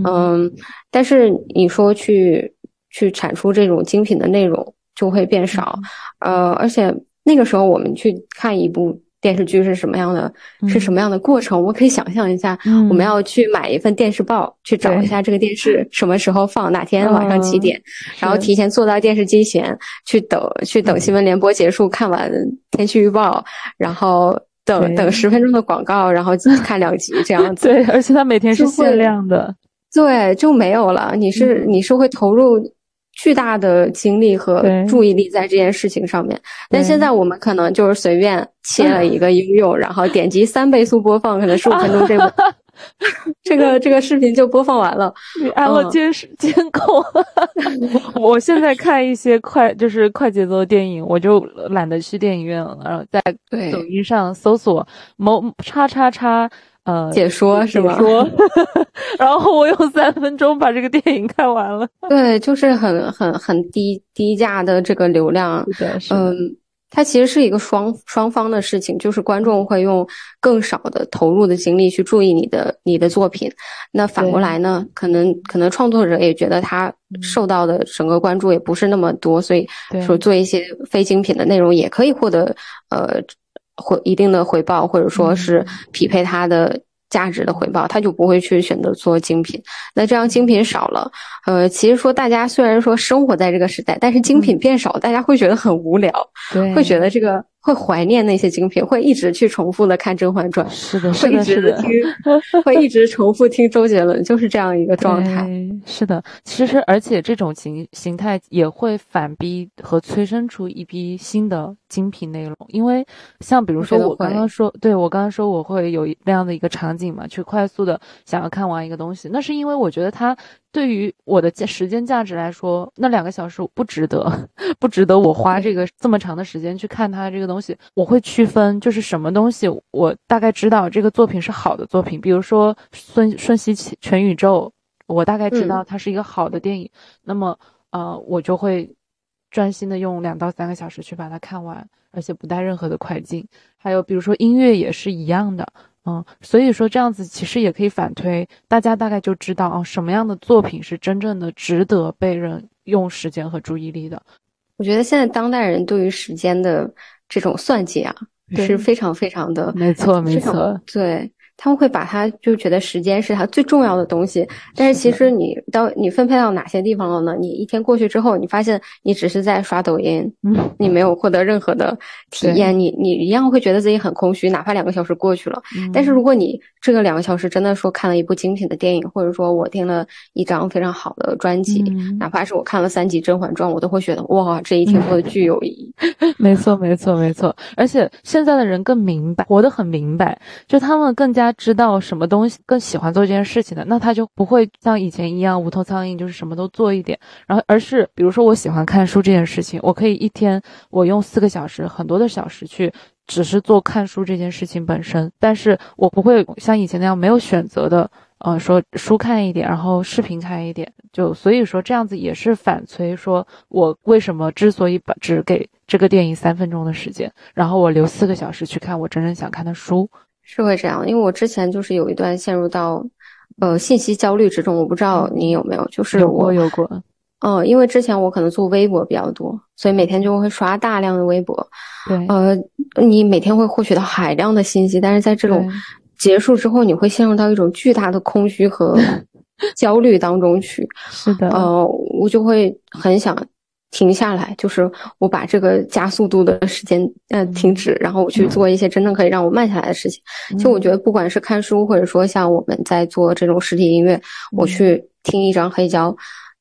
嗯，但是你说去去产出这种精品的内容就会变少，呃，而且那个时候我们去看一部。电视剧是什么样的？是什么样的过程？我可以想象一下，我们要去买一份电视报，去找一下这个电视什么时候放，哪天晚上几点，然后提前坐到电视机前去等，去等新闻联播结束，看完天气预报，然后等等十分钟的广告，然后 看两集这样子。对，而且它每天是限量的。对，就没有了。你是你是会投入。巨大的精力和注意力在这件事情上面，但现在我们可能就是随便切了一个应用，然后点击三倍速播放，可能十五分钟这个 这个这个视频就播放完了。你安了监视监控。我现在看一些快就是快节奏的电影，我就懒得去电影院了，然后在抖音上搜索某叉叉叉。呃，解说是吗？说，然后我用三分钟把这个电影看完了。对，就是很很很低低价的这个流量。嗯，它其实是一个双双方的事情，就是观众会用更少的投入的精力去注意你的你的作品，那反过来呢，可能可能创作者也觉得他受到的整个关注也不是那么多，所以说做一些非精品的内容也可以获得呃。回一定的回报，或者说是匹配它的价值的回报，他就不会去选择做精品。那这样精品少了，呃，其实说大家虽然说生活在这个时代，但是精品变少，大家会觉得很无聊，会觉得这个。会怀念那些精品，会一直去重复的看《甄嬛传》，是的，是的，是的，会一直重复听周杰伦，就是这样一个状态。是的，其实而且这种形形态也会反逼和催生出一批新的精品内容，因为像比如说我刚刚说，对我刚刚说我会有那样的一个场景嘛，去快速的想要看完一个东西，那是因为我觉得它。对于我的时间价值来说，那两个小时不值得，不值得我花这个这么长的时间去看它这个东西。我会区分，就是什么东西我大概知道这个作品是好的作品，比如说《瞬瞬息全宇宙》，我大概知道它是一个好的电影，那么呃，我就会专心的用两到三个小时去把它看完，而且不带任何的快进。还有比如说音乐也是一样的。嗯，所以说这样子其实也可以反推，大家大概就知道哦，什么样的作品是真正的值得被人用时间和注意力的。我觉得现在当代人对于时间的这种算计啊，是非常非常的，没错没错，对。他们会把它就觉得时间是他最重要的东西，但是其实你到你分配到哪些地方了呢？你一天过去之后，你发现你只是在刷抖音，嗯，你没有获得任何的体验，你你一样会觉得自己很空虚，哪怕两个小时过去了。但是如果你这个两个小时真的说看了一部精品的电影，或者说我听了一张非常好的专辑，哪怕是我看了三集《甄嬛传》，我都会觉得哇，这一天过得巨有意义。没错，没错，没错。而且现在的人更明白，活得很明白，就他们更加。他知道什么东西更喜欢做这件事情的，那他就不会像以前一样无头苍蝇，就是什么都做一点。然后，而是比如说我喜欢看书这件事情，我可以一天我用四个小时，很多的小时去只是做看书这件事情本身。但是我不会像以前那样没有选择的，呃，说书看一点，然后视频看一点。就所以说这样子也是反催，说我为什么之所以把只给这个电影三分钟的时间，然后我留四个小时去看我真正想看的书。是会这样，因为我之前就是有一段陷入到，呃，信息焦虑之中。我不知道你有没有，就是我有过，嗯，因为之前我可能做微博比较多，所以每天就会刷大量的微博。对，呃，你每天会获取到海量的信息，但是在这种结束之后，你会陷入到一种巨大的空虚和 焦虑当中去。是的，呃，我就会很想。停下来，就是我把这个加速度的时间，呃，停止，然后我去做一些真正可以让我慢下来的事情。就我觉得，不管是看书，或者说像我们在做这种实体音乐，我去听一张黑胶，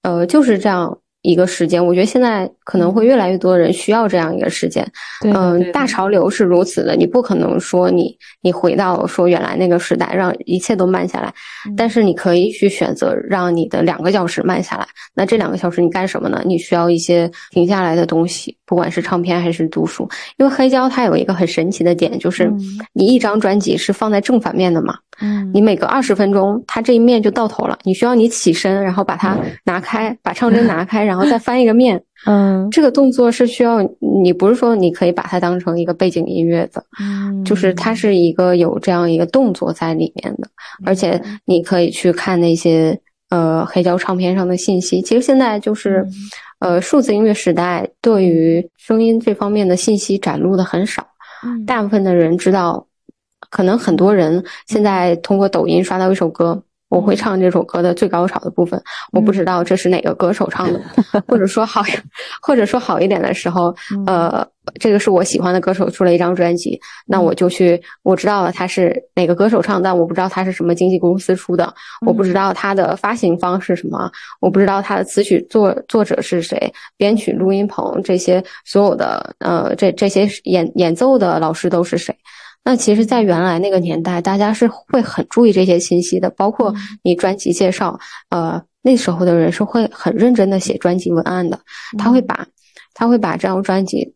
呃，就是这样。一个时间，我觉得现在可能会越来越多的人需要这样一个时间。嗯，大潮流是如此的，你不可能说你你回到说原来那个时代，让一切都慢下来。但是你可以去选择让你的两个小时慢下来。那这两个小时你干什么呢？你需要一些停下来的东西，不管是唱片还是读书。因为黑胶它有一个很神奇的点，就是你一张专辑是放在正反面的嘛。嗯，你每隔二十分钟，它这一面就到头了。你需要你起身，然后把它拿开，把唱针拿开，然后再翻一个面。嗯，这个动作是需要你，不是说你可以把它当成一个背景音乐的。嗯，就是它是一个有这样一个动作在里面的，而且你可以去看那些呃黑胶唱片上的信息。其实现在就是，呃，数字音乐时代对于声音这方面的信息展露的很少。嗯，大部分的人知道。可能很多人现在通过抖音刷到一首歌，我会唱这首歌的最高潮的部分，我不知道这是哪个歌手唱的，或者说好，或者说好一点的时候，呃，这个是我喜欢的歌手出了一张专辑，那我就去，我知道了他是哪个歌手唱，但我不知道他是什么经纪公司出的，我不知道他的发行方是什么，我不知道他的词曲作作者是谁，编曲、录音棚这些所有的，呃，这这些演演奏的老师都是谁。那其实，在原来那个年代，大家是会很注意这些信息的，包括你专辑介绍，呃，那时候的人是会很认真的写专辑文案的，他会把，他会把这张专辑，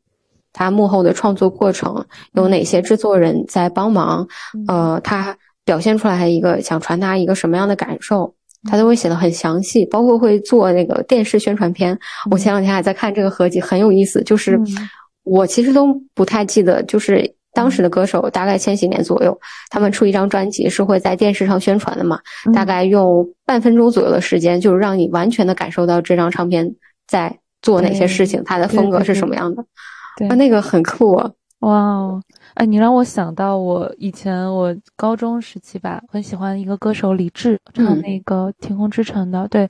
他幕后的创作过程，有哪些制作人在帮忙，呃，他表现出来一个想传达一个什么样的感受，他都会写的很详细，包括会做那个电视宣传片。我前两天还在看这个合集，很有意思，就是我其实都不太记得，就是。当时的歌手大概千禧年左右，他们出一张专辑是会在电视上宣传的嘛？大概用半分钟左右的时间，就是让你完全的感受到这张唱片在做哪些事情，它的风格是什么样的。对，那个很酷啊！哇哦，哎，你让我想到我以前我高中时期吧，很喜欢一个歌手李志，唱那个《天空之城》的。对，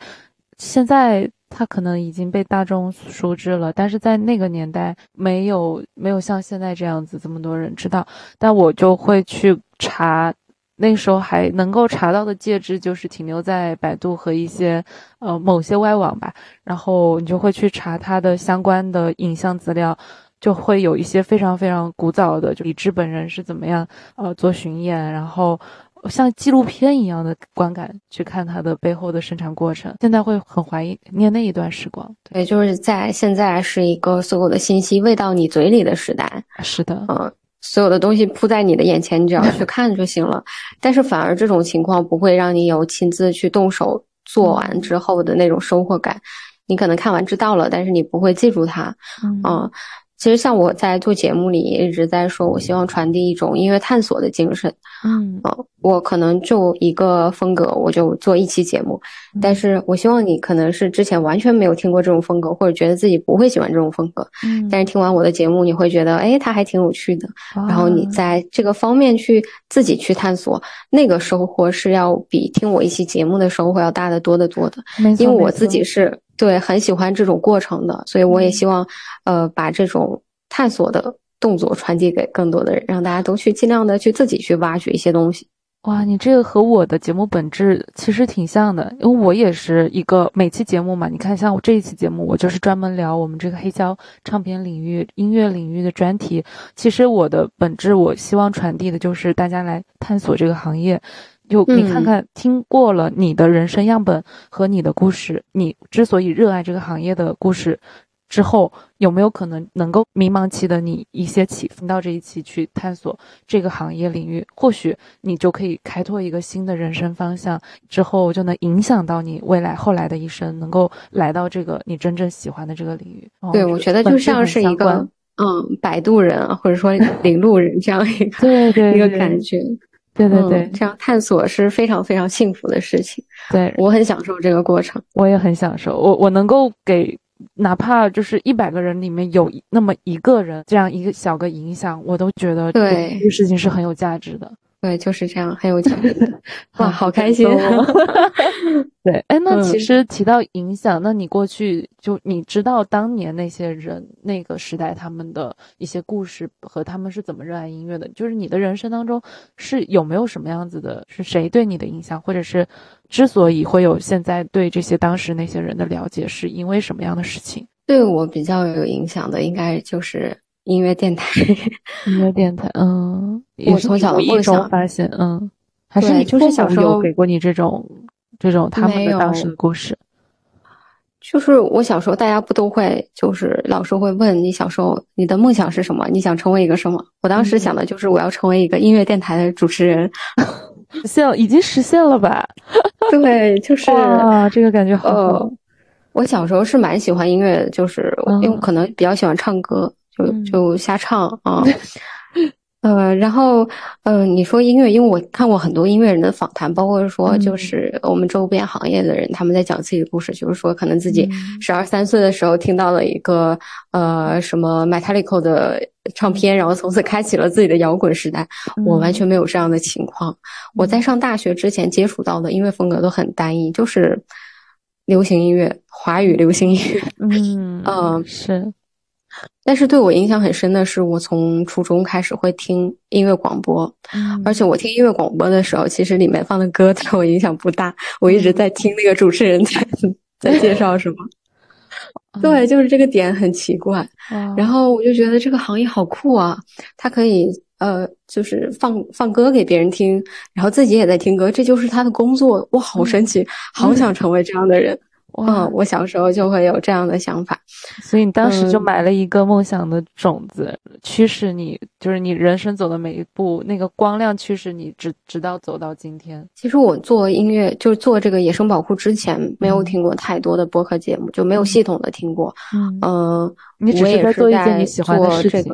现在。他可能已经被大众熟知了，但是在那个年代没有没有像现在这样子这么多人知道。但我就会去查，那时候还能够查到的介质就是停留在百度和一些呃某些外网吧。然后你就会去查他的相关的影像资料，就会有一些非常非常古早的，就李志本人是怎么样呃做巡演，然后。像纪录片一样的观感去看它的背后的生产过程，现在会很怀念那一段时光。对，就是在现在是一个所有的信息喂到你嘴里的时代。是的，嗯，所有的东西铺在你的眼前，你只要去 看就行了。但是反而这种情况不会让你有亲自去动手做完之后的那种收获感。你可能看完知道了，但是你不会记住它。嗯。其实像我在做节目里也一直在说，我希望传递一种音乐探索的精神。嗯，我可能就一个风格，我就做一期节目，但是我希望你可能是之前完全没有听过这种风格，或者觉得自己不会喜欢这种风格。嗯，但是听完我的节目，你会觉得，哎，它还挺有趣的。然后你在这个方面去自己去探索，那个收获是要比听我一期节目的收获要大得多得多的。因为我自己是。对，很喜欢这种过程的，所以我也希望，呃，把这种探索的动作传递给更多的人，让大家都去尽量的去自己去挖掘一些东西。哇，你这个和我的节目本质其实挺像的，因为我也是一个每期节目嘛，你看像我这一期节目，我就是专门聊我们这个黑胶唱片领域、音乐领域的专题。其实我的本质，我希望传递的就是大家来探索这个行业。就你看看，听过了你的人生样本和你的故事，你之所以热爱这个行业的故事之后，有没有可能能够迷茫期的你一些启发到这一期去探索这个行业领域？或许你就可以开拓一个新的人生方向，之后就能影响到你未来后来的一生，能够来到这个你真正喜欢的这个领域。对，我觉得就像是一个嗯，摆渡人或者说领路人这样一个 对对一个感觉。对对对，这样探索是非常非常幸福的事情。对我很享受这个过程，我也很享受。我我能够给，哪怕就是一百个人里面有那么一个人这样一个小个影响，我都觉得对这个事情是很有价值的。对，就是这样，很有价值。哇，好开心！对，哎，那其实提到影响，那你过去就你知道当年那些人那个时代他们的一些故事和他们是怎么热爱音乐的？就是你的人生当中是有没有什么样子的？是谁对你的影响，或者是之所以会有现在对这些当时那些人的了解，是因为什么样的事情？对我比较有影响的，应该就是。音乐电台，音乐电台，嗯，我从小的梦想发现，嗯，还是你就是小时候给过你这种这种他们的当时的故事，就是我小时候大家不都会，就是老师会问你小时候你的梦想是什么，你想成为一个什么？我当时想的就是我要成为一个音乐电台的主持人，实现了，已经实现了吧？对，就是啊，这个感觉好。我小时候是蛮喜欢音乐的，就是因为可能比较喜欢唱歌。就就瞎唱啊，呃，然后呃，你说音乐，因为我看过很多音乐人的访谈，包括说就是我们周边行业的人，他们在讲自己的故事，就是说可能自己十二三岁的时候听到了一个呃什么 Metallica 的唱片，然后从此开启了自己的摇滚时代。我完全没有这样的情况。我在上大学之前接触到的音乐风格都很单一，就是流行音乐，华语流行音乐。嗯 嗯，是。但是对我影响很深的是，我从初中开始会听音乐广播，而且我听音乐广播的时候，其实里面放的歌对我影响不大。我一直在听那个主持人在 在介绍什么，对，就是这个点很奇怪。然后我就觉得这个行业好酷啊，他可以呃，就是放放歌给别人听，然后自己也在听歌，这就是他的工作。哇，好神奇，好想成为这样的人。嗯，我小时候就会有这样的想法，所以你当时就买了一个梦想的种子，驱使你，就是你人生走的每一步，那个光亮驱使你直直到走到今天。其实我做音乐，就是做这个野生保护之前，没有听过太多的播客节目，就没有系统的听过。嗯，你只是在做一件你喜欢的事情。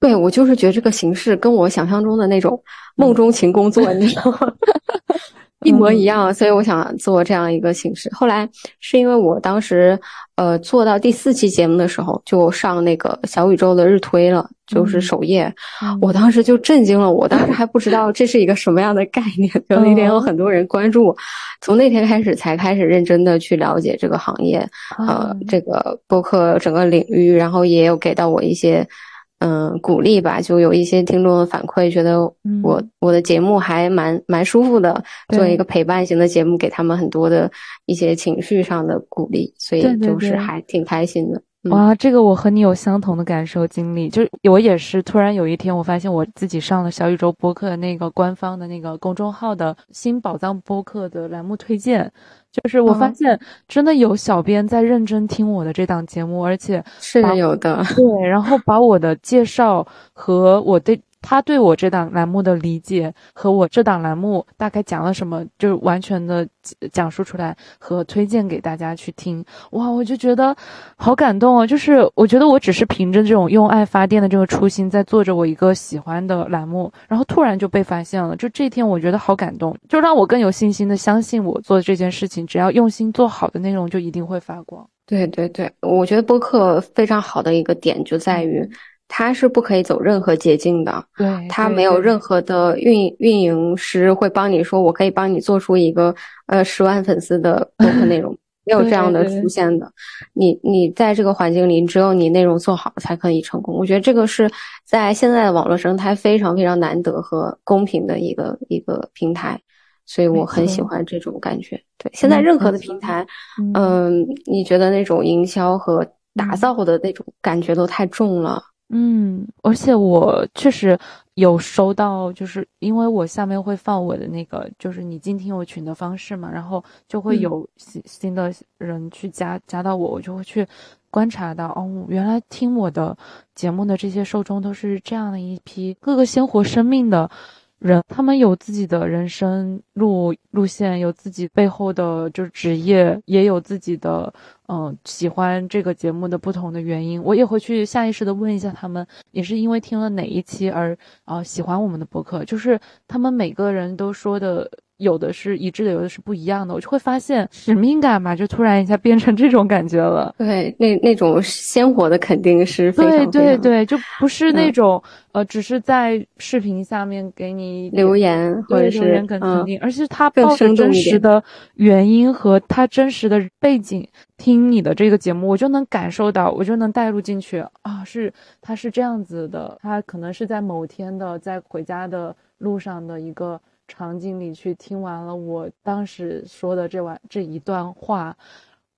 对，我就是觉得这个形式跟我想象中的那种梦中情工作，你知道吗？一模一样，所以我想做这样一个形式。后来是因为我当时，呃，做到第四期节目的时候，就上那个小宇宙的日推了，就是首页。我当时就震惊了，我当时还不知道这是一个什么样的概念，就那天有很多人关注我。从那天开始，才开始认真的去了解这个行业，呃，这个播客整个领域，然后也有给到我一些。嗯，鼓励吧，就有一些听众的反馈，觉得我我的节目还蛮蛮舒服的，做一个陪伴型的节目，给他们很多的一些情绪上的鼓励，所以就是还挺开心的。哇，这个我和你有相同的感受经历，就是我也是突然有一天，我发现我自己上了小宇宙播客的那个官方的那个公众号的新宝藏播客的栏目推荐。就是我发现真的有小编在认真听我的这档节目，而且是有的。对，然后把我的介绍和我对他对我这档栏目的理解和我这档栏目大概讲了什么，就完全的讲述出来和推荐给大家去听。哇，我就觉得好感动哦！就是我觉得我只是凭着这种用爱发电的这个初心，在做着我一个喜欢的栏目，然后突然就被发现了。就这一天，我觉得好感动，就让我更有信心的相信我做的这件事情，只要用心做好的内容，就一定会发光。对对对，我觉得播客非常好的一个点就在于，它是不可以走任何捷径的。对，它没有任何的运运营师会帮你说，我可以帮你做出一个呃十万粉丝的 播客内容，没有这样的出现的。你你在这个环境里，只有你内容做好才可以成功。我觉得这个是在现在的网络生态非常非常难得和公平的一个一个平台。所以我很喜欢这种感觉。对，现在任何的平台，嗯，你觉得那种营销和打造的那种感觉都太重了。嗯，而且我确实有收到，就是因为我下面会放我的那个，就是你进听友群的方式嘛，然后就会有新新的人去加加到我，我就会去观察到，哦，原来听我的节目的这些受众都是这样的一批各个鲜活生命的。人，他们有自己的人生路路线，有自己背后的就是职业，也有自己的嗯喜欢这个节目的不同的原因。我也会去下意识的问一下他们，也是因为听了哪一期而啊喜欢我们的博客。就是他们每个人都说的。有的是一致的，有的是不一样的，我就会发现使命感嘛，就突然一下变成这种感觉了。对，那那种鲜活的肯定是非常对对对，就不是那种呃，只是在视频下面给你留言或者是留言肯定，而是他抱着真实的原因和他真实的背景听你的这个节目，我就能感受到，我就能带入进去啊，是他是这样子的，他可能是在某天的在回家的路上的一个。场景里去听完了我当时说的这完这一段话，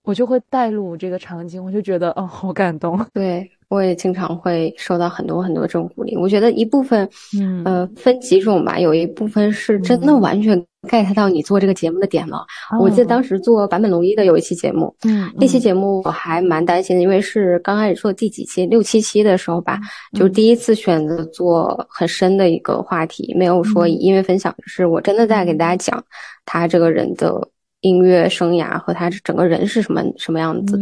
我就会带入这个场景，我就觉得哦好感动。对。我也经常会收到很多很多这种鼓励。我觉得一部分，嗯，呃，分几种吧。有一部分是真的完全 get 到你做这个节目的点了。我记得当时做版本龙一的有一期节目，嗯，那期节目我还蛮担心的，因为是刚开始做第几期，六七期的时候吧，就第一次选择做很深的一个话题，没有说以音乐分享，是我真的在给大家讲他这个人的。音乐生涯和他整个人是什么什么样子？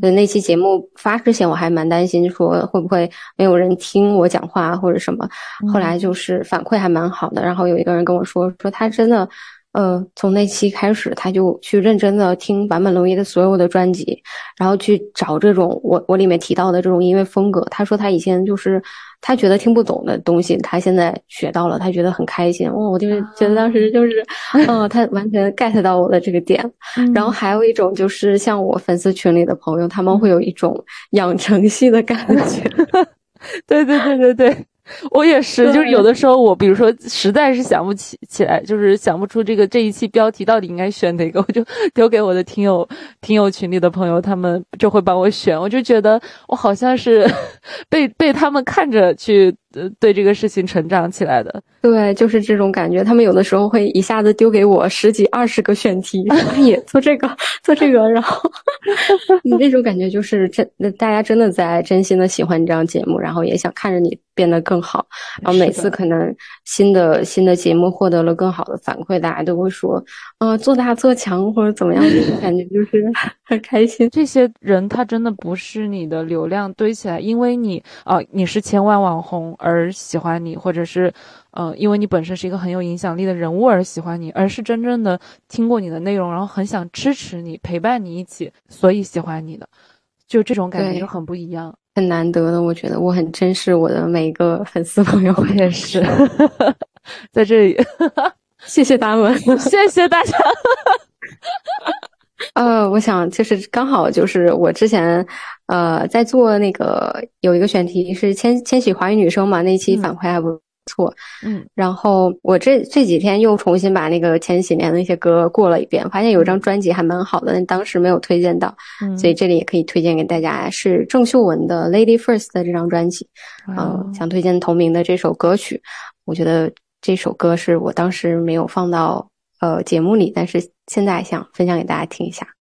嗯，那期节目发之前我还蛮担心，说会不会没有人听我讲话或者什么。后来就是反馈还蛮好的，然后有一个人跟我说，说他真的，呃，从那期开始他就去认真的听坂本龙一的所有的专辑，然后去找这种我我里面提到的这种音乐风格。他说他以前就是。他觉得听不懂的东西，他现在学到了，他觉得很开心。哦，我就是觉得当时就是，嗯，他完全 get 到我的这个点。然后还有一种就是像我粉丝群里的朋友，他们会有一种养成系的感觉。对对对对对。我也是，就是有的时候我，比如说实在是想不起起来，就是想不出这个这一期标题到底应该选哪个，我就 丢给我的听友听友群里的朋友，他们就会帮我选。我就觉得我好像是 被被他们看着去。呃，对这个事情成长起来的，对，就是这种感觉。他们有的时候会一下子丢给我十几、二十个选题，也做这个，做这个，然后你那种感觉就是真，大家真的在真心的喜欢你这样节目，然后也想看着你变得更好。然后每次可能新的新的节目获得了更好的反馈，大家都会说，呃，做大做强或者怎么样，这种感觉就是很开心。这些人他真的不是你的流量堆起来，因为你啊，你是千万网红。而喜欢你，或者是，呃，因为你本身是一个很有影响力的人物而喜欢你，而是真正的听过你的内容，然后很想支持你、陪伴你一起，所以喜欢你的，就这种感觉就很不一样，很难得的。我觉得我很珍视 我的每一个粉丝朋友，我也是，在这里，谢谢他们，谢谢大家。呃，我想就是刚好就是我之前。呃，在做那个有一个选题是千千禧华语女生嘛，那期反馈还不错。嗯，然后我这这几天又重新把那个千禧年的那些歌过了一遍，发现有一张专辑还蛮好的，但当时没有推荐到，嗯所以这里也可以推荐给大家，是郑秀文的《Lady First》的这张专辑。嗯，想推荐同名的这首歌曲，我觉得这首歌是我当时没有放到呃节目里，但是现在想分享给大家听一下。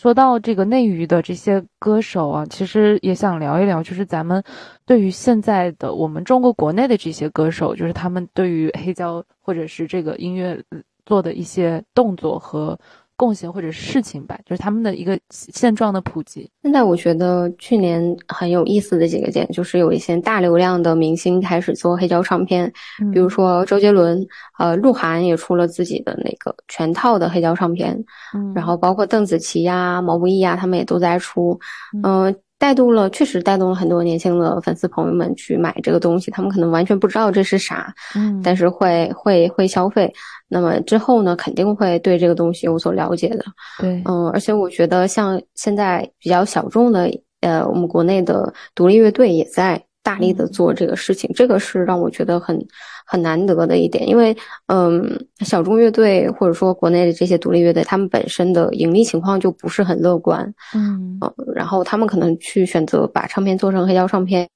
说到这个内娱的这些歌手啊，其实也想聊一聊，就是咱们对于现在的我们中国国内的这些歌手，就是他们对于黑胶或者是这个音乐做的一些动作和。贡献或者事情吧，就是他们的一个现状的普及。现在我觉得去年很有意思的几个点，就是有一些大流量的明星开始做黑胶唱片，比如说周杰伦，呃，鹿晗也出了自己的那个全套的黑胶唱片，然后包括邓紫棋呀、毛不易呀，他们也都在出，嗯。带动了，确实带动了很多年轻的粉丝朋友们去买这个东西。他们可能完全不知道这是啥，嗯，但是会会会消费。那么之后呢，肯定会对这个东西有所了解的。对，嗯，而且我觉得像现在比较小众的，呃，我们国内的独立乐队也在大力的做这个事情，这个是让我觉得很很难得的一点。因为，嗯，小众乐队或者说国内的这些独立乐队，他们本身的盈利情况就不是很乐观，嗯，然后他们可能去选择把唱片做成黑胶唱片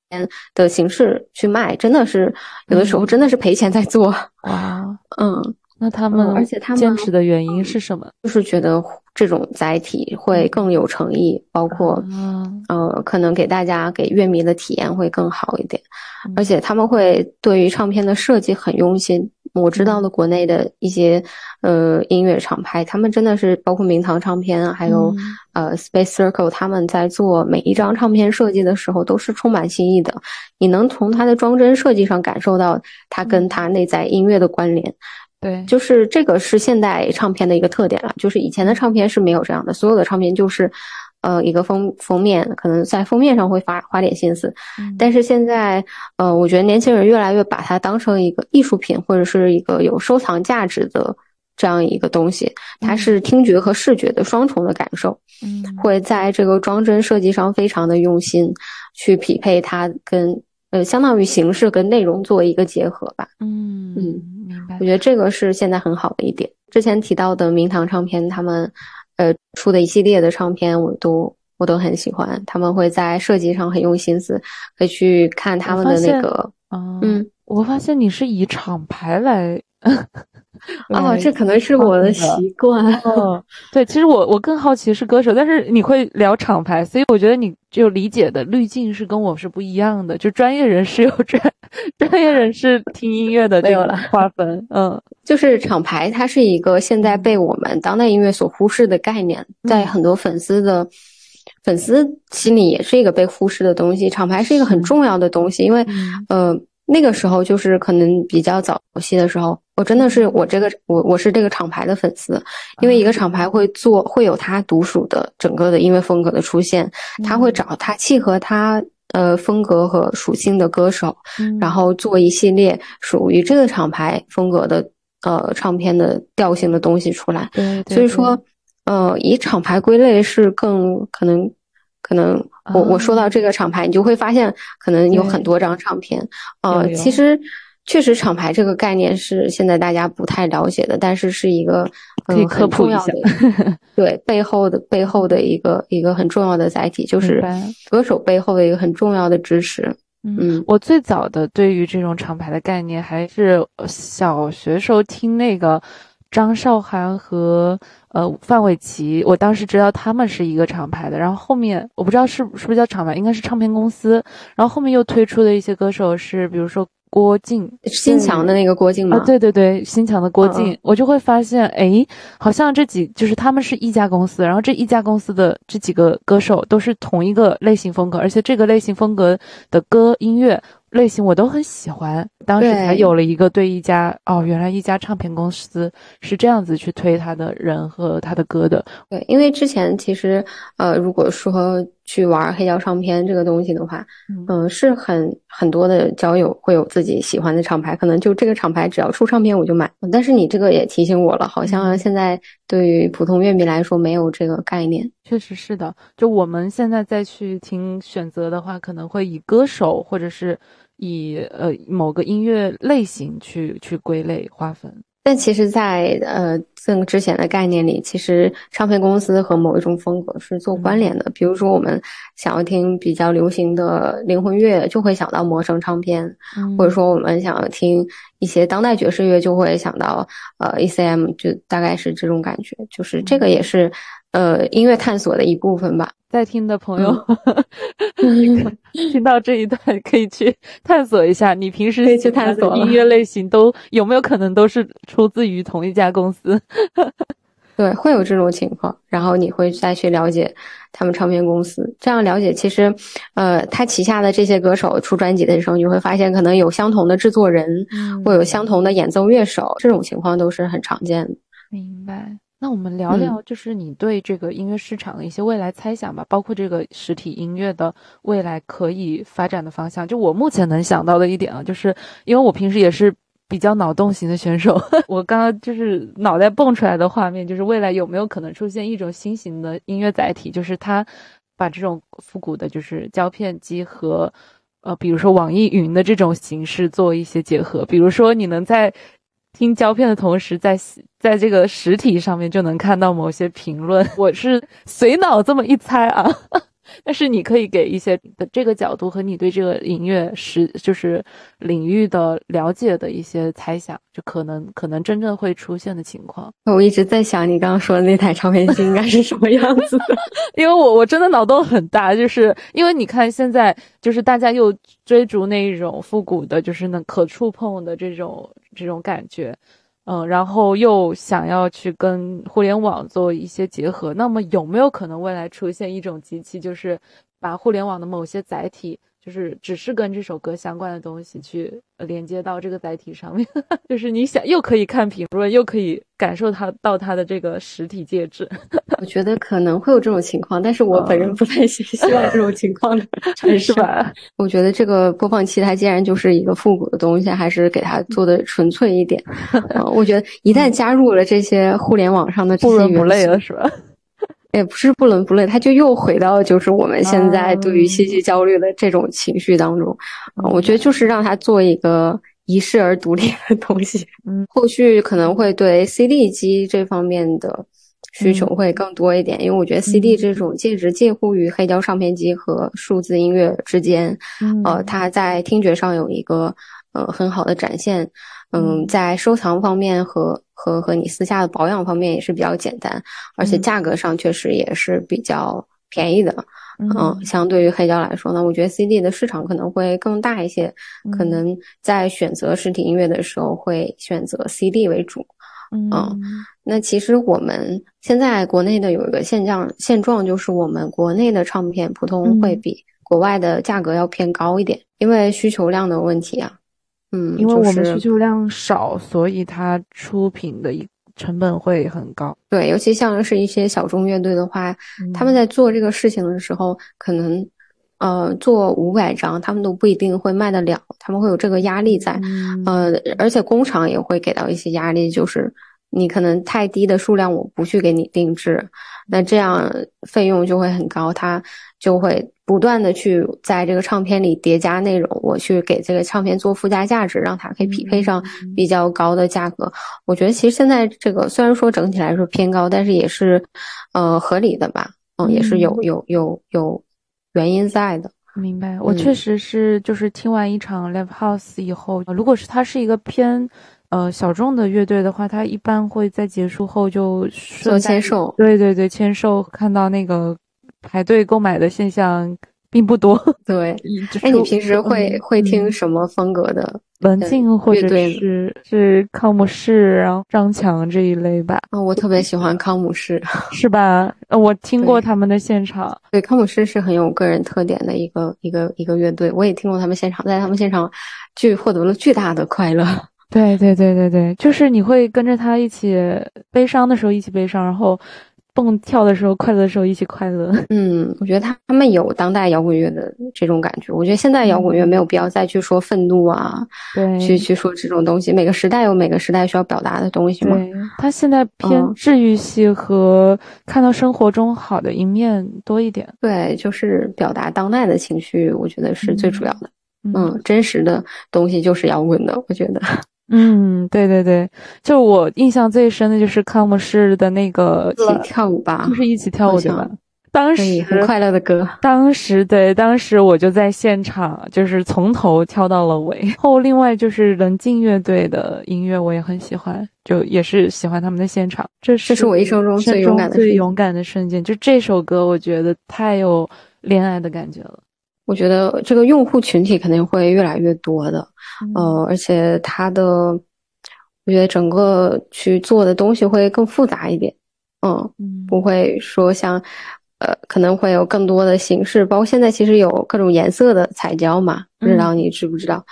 的形式去卖，真的是有的时候真的是赔钱在做。哇，嗯，那他们而且他们坚持的原因是什么？就是觉得。这种载体会更有诚意，包括，呃，可能给大家给乐迷的体验会更好一点，而且他们会对于唱片的设计很用心。我知道的国内的一些呃音乐厂牌，他们真的是包括明堂唱片，还有呃 Space Circle，他们在做每一张唱片设计的时候都是充满新意的。你能从它的装帧设计上感受到它跟它内在音乐的关联。对，就是这个是现代唱片的一个特点了。就是以前的唱片是没有这样的，所有的唱片就是，呃，一个封封面，可能在封面上会花花点心思。但是现在，呃，我觉得年轻人越来越把它当成一个艺术品，或者是一个有收藏价值的这样一个东西。它是听觉和视觉的双重的感受，会在这个装帧设计上非常的用心，去匹配它跟。呃，相当于形式跟内容做一个结合吧。嗯嗯，明白。我觉得这个是现在很好的一点。之前提到的明堂唱片，他们呃出的一系列的唱片，我都我都很喜欢。他们会在设计上很用心思，可以去看他们的那个。嗯，我发现你是以厂牌来。哦，这可能是我的习惯。哦，对，其实我我更好奇是歌手，但是你会聊厂牌，所以我觉得你就理解的滤镜是跟我是不一样的。就专业人士有专专业人士听音乐的这个划分。嗯，就是厂牌，它是一个现在被我们当代音乐所忽视的概念，在很多粉丝的粉丝心里也是一个被忽视的东西。厂牌是一个很重要的东西，因为呃。那个时候就是可能比较早期的时候，我真的是我这个我我是这个厂牌的粉丝，因为一个厂牌会做会有它独属的整个的音乐风格的出现，他会找他契合他呃风格和属性的歌手，然后做一系列属于这个厂牌风格的呃唱片的调性的东西出来。所以说，呃，以厂牌归类是更可能。可能我我说到这个厂牌，你就会发现可能有很多张唱片。呃，其实确实厂牌这个概念是现在大家不太了解的，但是是一个可以科普一下。对背后的背后的一个一个很重要的载体，就是歌手背后的一个很重要的支持。嗯，我最早的对于这种厂牌的概念，还是小学时候听那个张韶涵和。呃，范玮琪，我当时知道他们是一个厂牌的，然后后面我不知道是是不是叫厂牌，应该是唱片公司。然后后面又推出的一些歌手是，比如说郭靖，新强的那个郭靖吗？对对对，新强的郭靖，我就会发现，哎，好像这几就是他们是一家公司，然后这一家公司的这几个歌手都是同一个类型风格，而且这个类型风格的歌音乐。类型我都很喜欢，当时才有了一个对一家哦，原来一家唱片公司是这样子去推他的人和他的歌的。对，因为之前其实呃，如果说去玩黑胶唱片这个东西的话，嗯，是很很多的交友会有自己喜欢的厂牌，可能就这个厂牌只要出唱片我就买。但是你这个也提醒我了，好像现在对于普通乐迷来说没有这个概念。确实是的，就我们现在再去听选择的话，可能会以歌手或者是。以呃某个音乐类型去去归类划分，但其实，在呃更之前的概念里，其实唱片公司和某一种风格是做关联的。比如说，我们想要听比较流行的灵魂乐，就会想到魔声唱片；或者说，我们想要听一些当代爵士乐，就会想到呃 ECM，就大概是这种感觉。就是这个也是呃音乐探索的一部分吧。在听的朋友，听到这一段可以去探索一下，你平时去探索音乐类型都有没有可能都是出自于同一家公司？对，会有这种情况。然后你会再去了解他们唱片公司，这样了解，其实，呃，他旗下的这些歌手出专辑的时候，你会发现可能有相同的制作人，嗯会有相同的演奏乐手，这种情况都是很常见的。明白。那我们聊聊，就是你对这个音乐市场的一些未来猜想吧，包括这个实体音乐的未来可以发展的方向。就我目前能想到的一点啊，就是因为我平时也是比较脑洞型的选手，我刚刚就是脑袋蹦出来的画面，就是未来有没有可能出现一种新型的音乐载体，就是它把这种复古的，就是胶片机和呃，比如说网易云的这种形式做一些结合，比如说你能在听胶片的同时，在在这个实体上面就能看到某些评论。我是随脑这么一猜啊。但是你可以给一些的这个角度和你对这个音乐是就是领域的了解的一些猜想，就可能可能真正会出现的情况。我一直在想你刚刚说的那台唱片机应该是什么样子的，因为我我真的脑洞很大，就是因为你看现在就是大家又追逐那一种复古的，就是那可触碰的这种这种感觉。嗯，然后又想要去跟互联网做一些结合，那么有没有可能未来出现一种机器，就是把互联网的某些载体？就是只是跟这首歌相关的东西去连接到这个载体上面，就是你想又可以看评论，又可以感受它到它的这个实体介质。我觉得可能会有这种情况，但是我本人不太希希望这种情况的 产生。我觉得这个播放器它既然就是一个复古的东西，还是给它做的纯粹一点。我觉得一旦加入了这些互联网上的这些，不伦不类了，是吧？也不是不伦不类，他就又回到就是我们现在对于信息焦虑的这种情绪当中。啊我觉得就是让他做一个遗世而独立的东西。嗯，后续可能会对 CD 机这方面的需求会更多一点，因为我觉得 CD 这种介质介乎于黑胶唱片机和数字音乐之间。呃，它在听觉上有一个呃很好的展现。嗯，在收藏方面和和和你私下的保养方面也是比较简单，而且价格上确实也是比较便宜的。嗯，相对于黑胶来说呢，我觉得 CD 的市场可能会更大一些，可能在选择实体音乐的时候会选择 CD 为主。嗯，那其实我们现在国内的有一个现状，现状就是我们国内的唱片普通会比国外的价格要偏高一点，因为需求量的问题啊。嗯，因为我们需求量少，所以它出品的一成本会很高。对，尤其像是一些小众乐队的话，他们在做这个事情的时候，可能呃做五百张，他们都不一定会卖得了，他们会有这个压力在。呃，而且工厂也会给到一些压力，就是你可能太低的数量，我不去给你定制，那这样费用就会很高，它就会。不断的去在这个唱片里叠加内容，我去给这个唱片做附加价值，让它可以匹配上比较高的价格。我觉得其实现在这个虽然说整体来说偏高，但是也是，呃，合理的吧？嗯，也是有有有有原因在的。明白，我确实是就是听完一场 live house 以后，如果是它是一个偏呃小众的乐队的话，它一般会在结束后就做签售。对对对，签售看到那个。排队购买的现象并不多。对，哎，你平时会会听什么风格的？文静或者是是康姆士，然后张强这一类吧。啊，我特别喜欢康姆士，是吧？呃，我听过他们的现场。对，康姆士是很有个人特点的一个一个一个乐队。我也听过他们现场，在他们现场，巨获得了巨大的快乐。对对对对对，就是你会跟着他一起悲伤的时候一起悲伤，然后。蹦跳的时候，快乐的时候一起快乐。嗯，我觉得他他们有当代摇滚乐的这种感觉。我觉得现在摇滚乐没有必要再去说愤怒啊，对，去去说这种东西。每个时代有每个时代需要表达的东西嘛。对，他现在偏治愈系和看到生活中好的一面多一点。对，就是表达当代的情绪，我觉得是最主要的。嗯，真实的东西就是摇滚的，我觉得。嗯，对对对，就我印象最深的就是康姆士的那个一起跳舞吧，就是一起跳舞对吧？当时很快乐的歌。当时对，当时我就在现场，就是从头跳到了尾。后另外就是冷静乐队的音乐我也很喜欢，就也是喜欢他们的现场。这是这是我一生中最勇敢的最勇敢的瞬间。就这首歌，我觉得太有恋爱的感觉了。我觉得这个用户群体肯定会越来越多的，呃，而且它的，我觉得整个去做的东西会更复杂一点，嗯，不会说像，呃，可能会有更多的形式，包括现在其实有各种颜色的彩胶嘛，不知道你知不知道？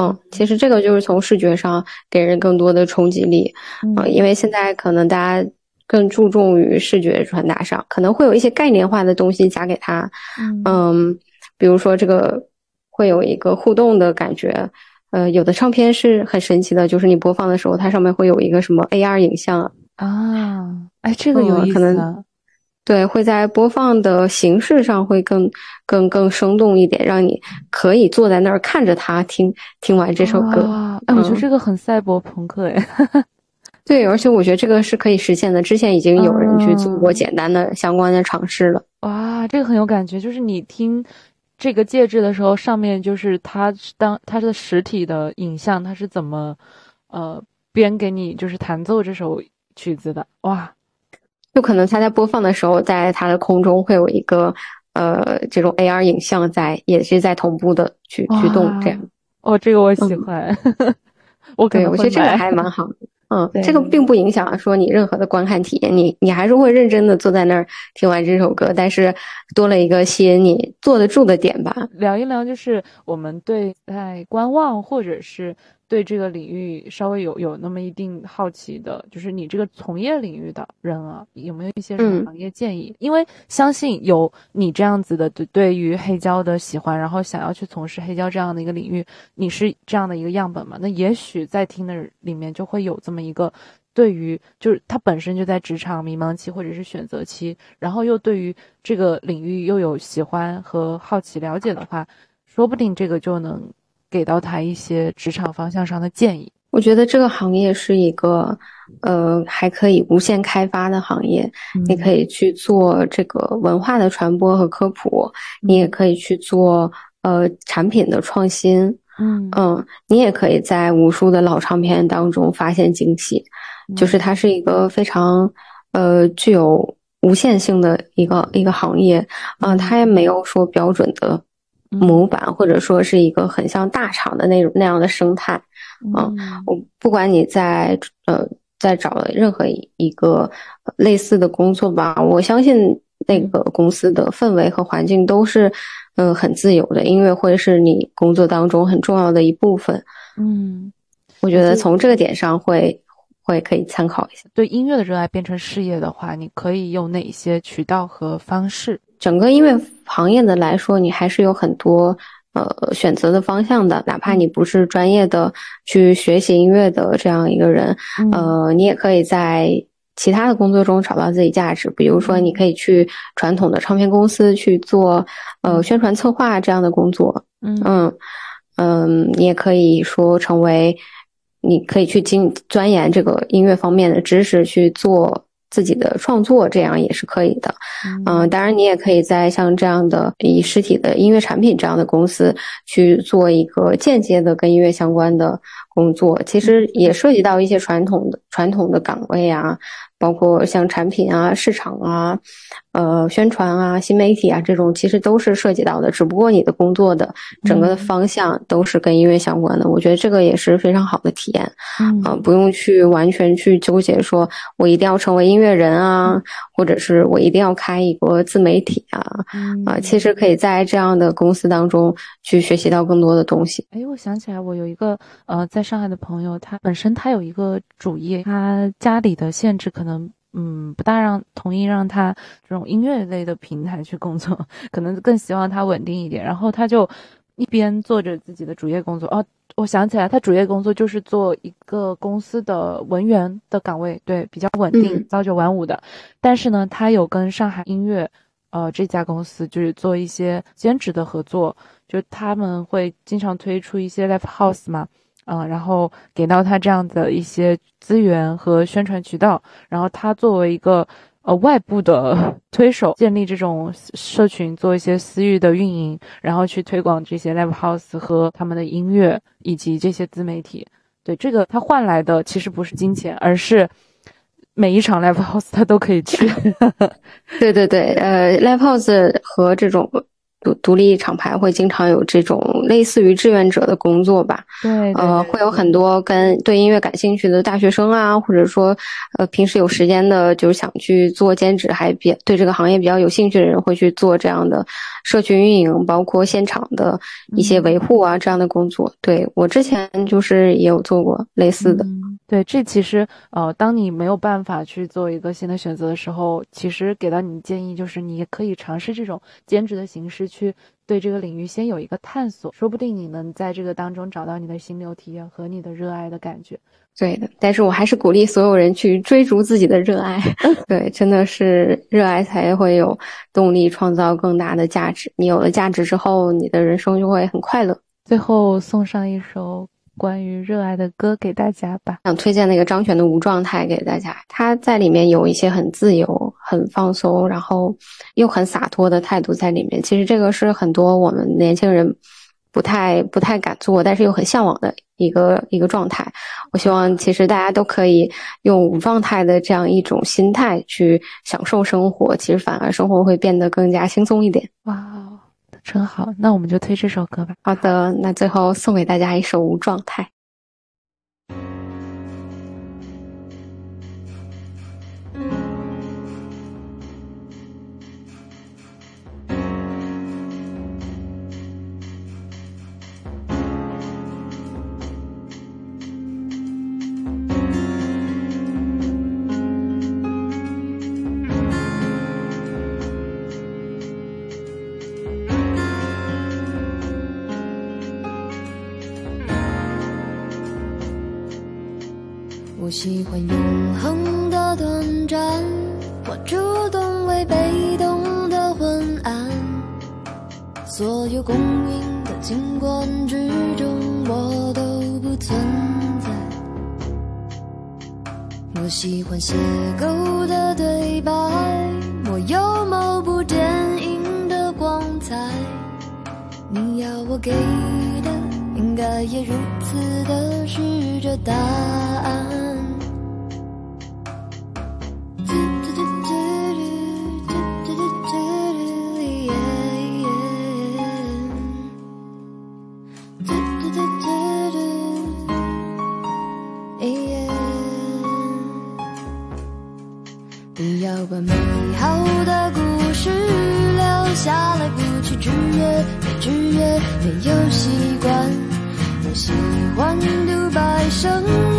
嗯，其实这个就是从视觉上给人更多的冲击力，嗯，因为现在可能大家更注重于视觉传达上，可能会有一些概念化的东西加给他，嗯。比如说，这个会有一个互动的感觉，呃，有的唱片是很神奇的，就是你播放的时候，它上面会有一个什么 AR 影像啊，哎，这个有意思。可能对，会在播放的形式上会更更更生动一点，让你可以坐在那儿看着它听听完这首歌。哎，我觉得这个很赛博朋克哎。对，而且我觉得这个是可以实现的。之前已经有人去做过简单的相关的尝试了。哇，这个很有感觉，就是你听这个介质的时候，上面就是它当它的实体的影像，它是怎么呃编给你就是弹奏这首曲子的？哇！就可能它在播放的时候，在它的空中会有一个呃这种 AR 影像在，也是在同步的去驱动这样。哦，这个我喜欢。我对，我觉得这个还蛮好的。嗯，这个并不影响说你任何的观看体验，你你还是会认真的坐在那儿听完这首歌，但是多了一个吸引你坐得住的点吧。聊一聊，就是我们对在观望或者是。对这个领域稍微有有那么一定好奇的，就是你这个从业领域的人啊，有没有一些什么行业建议？因为相信有你这样子的对对于黑胶的喜欢，然后想要去从事黑胶这样的一个领域，你是这样的一个样本嘛？那也许在听的里面就会有这么一个，对于就是他本身就在职场迷茫期或者是选择期，然后又对于这个领域又有喜欢和好奇了解的话，说不定这个就能。给到他一些职场方向上的建议。我觉得这个行业是一个，呃，还可以无限开发的行业。你可以去做这个文化的传播和科普，你也可以去做呃产品的创新。嗯嗯，你也可以在无数的老唱片当中发现惊喜。就是它是一个非常呃具有无限性的一个一个行业。嗯，它也没有说标准的。模板或者说是一个很像大厂的那种那样的生态，嗯，我不管你在呃在找任何一个类似的工作吧，我相信那个公司的氛围和环境都是嗯很自由的，音乐会是你工作当中很重要的一部分，嗯，我觉得从这个点上会会可以参考一下。对音乐的热爱变成事业的话，你可以用哪些渠道和方式？整个音乐行业的来说，你还是有很多呃选择的方向的。哪怕你不是专业的去学习音乐的这样一个人，呃，你也可以在其他的工作中找到自己价值。比如说，你可以去传统的唱片公司去做呃宣传策划这样的工作。嗯嗯嗯，你也可以说成为，你可以去精钻研这个音乐方面的知识去做。自己的创作，这样也是可以的，嗯，当然你也可以在像这样的以实体的音乐产品这样的公司去做一个间接的跟音乐相关的工作，其实也涉及到一些传统的传统的岗位啊。包括像产品啊、市场啊、呃、宣传啊、新媒体啊这种，其实都是涉及到的。只不过你的工作的整个的方向都是跟音乐相关的，我觉得这个也是非常好的体验。嗯，不用去完全去纠结，说我一定要成为音乐人啊，或者是我一定要开一个自媒体啊。啊，其实可以在这样的公司当中去学习到更多的东西。哎，我想起来，我有一个呃，在上海的朋友，他本身他有一个主业，他家里的限制可能。嗯，不大让同意让他这种音乐类的平台去工作，可能更希望他稳定一点。然后他就一边做着自己的主业工作。哦，我想起来，他主业工作就是做一个公司的文员的岗位，对，比较稳定，朝九晚五的。但是呢，他有跟上海音乐，呃，这家公司就是做一些兼职的合作，就他们会经常推出一些 live house 嘛。嗯，啊然后给到他这样的一些资源和宣传渠道，然后他作为一个呃外部的推手，建立这种社群，做一些私域的运营，然后去推广这些 live house 和他们的音乐以及这些自媒体。对这个，他换来的其实不是金钱，而是每一场 live house 他都可以去。对对对，呃，live house 和这种。独独立厂牌会经常有这种类似于志愿者的工作吧？对，呃，会有很多跟对音乐感兴趣的大学生啊，或者说，呃，平时有时间的，就是想去做兼职，还比对这个行业比较有兴趣的人，会去做这样的社群运营，包括现场的一些维护啊这样的工作。对我之前就是也有做过类似的。对，这其实呃，当你没有办法去做一个新的选择的时候，其实给到你的建议就是，你可以尝试这种兼职的形式去。对这个领域先有一个探索，说不定你能在这个当中找到你的心流体验和你的热爱的感觉。对的，但是我还是鼓励所有人去追逐自己的热爱。对，真的是热爱才会有动力创造更大的价值。你有了价值之后，你的人生就会很快乐。最后送上一首关于热爱的歌给大家吧。想推荐那个张悬的《无状态》给大家，他在里面有一些很自由、很放松，然后又很洒脱的态度在里面。其实这个是很多我们年轻人。不太不太敢做，但是又很向往的一个一个状态。我希望其实大家都可以用无状态的这样一种心态去享受生活，其实反而生活会变得更加轻松一点。哇，真好！那我们就推这首歌吧。好的，那最后送给大家一首《无状态》。我喜欢永恒的短暂，我主动为被动的昏暗，所有公允的景观之中，我都不存在。我喜欢邂逅的对白，我有某部电影的光彩。你要我给的，应该也如此的是这答案。没有习惯，我喜欢独白生活。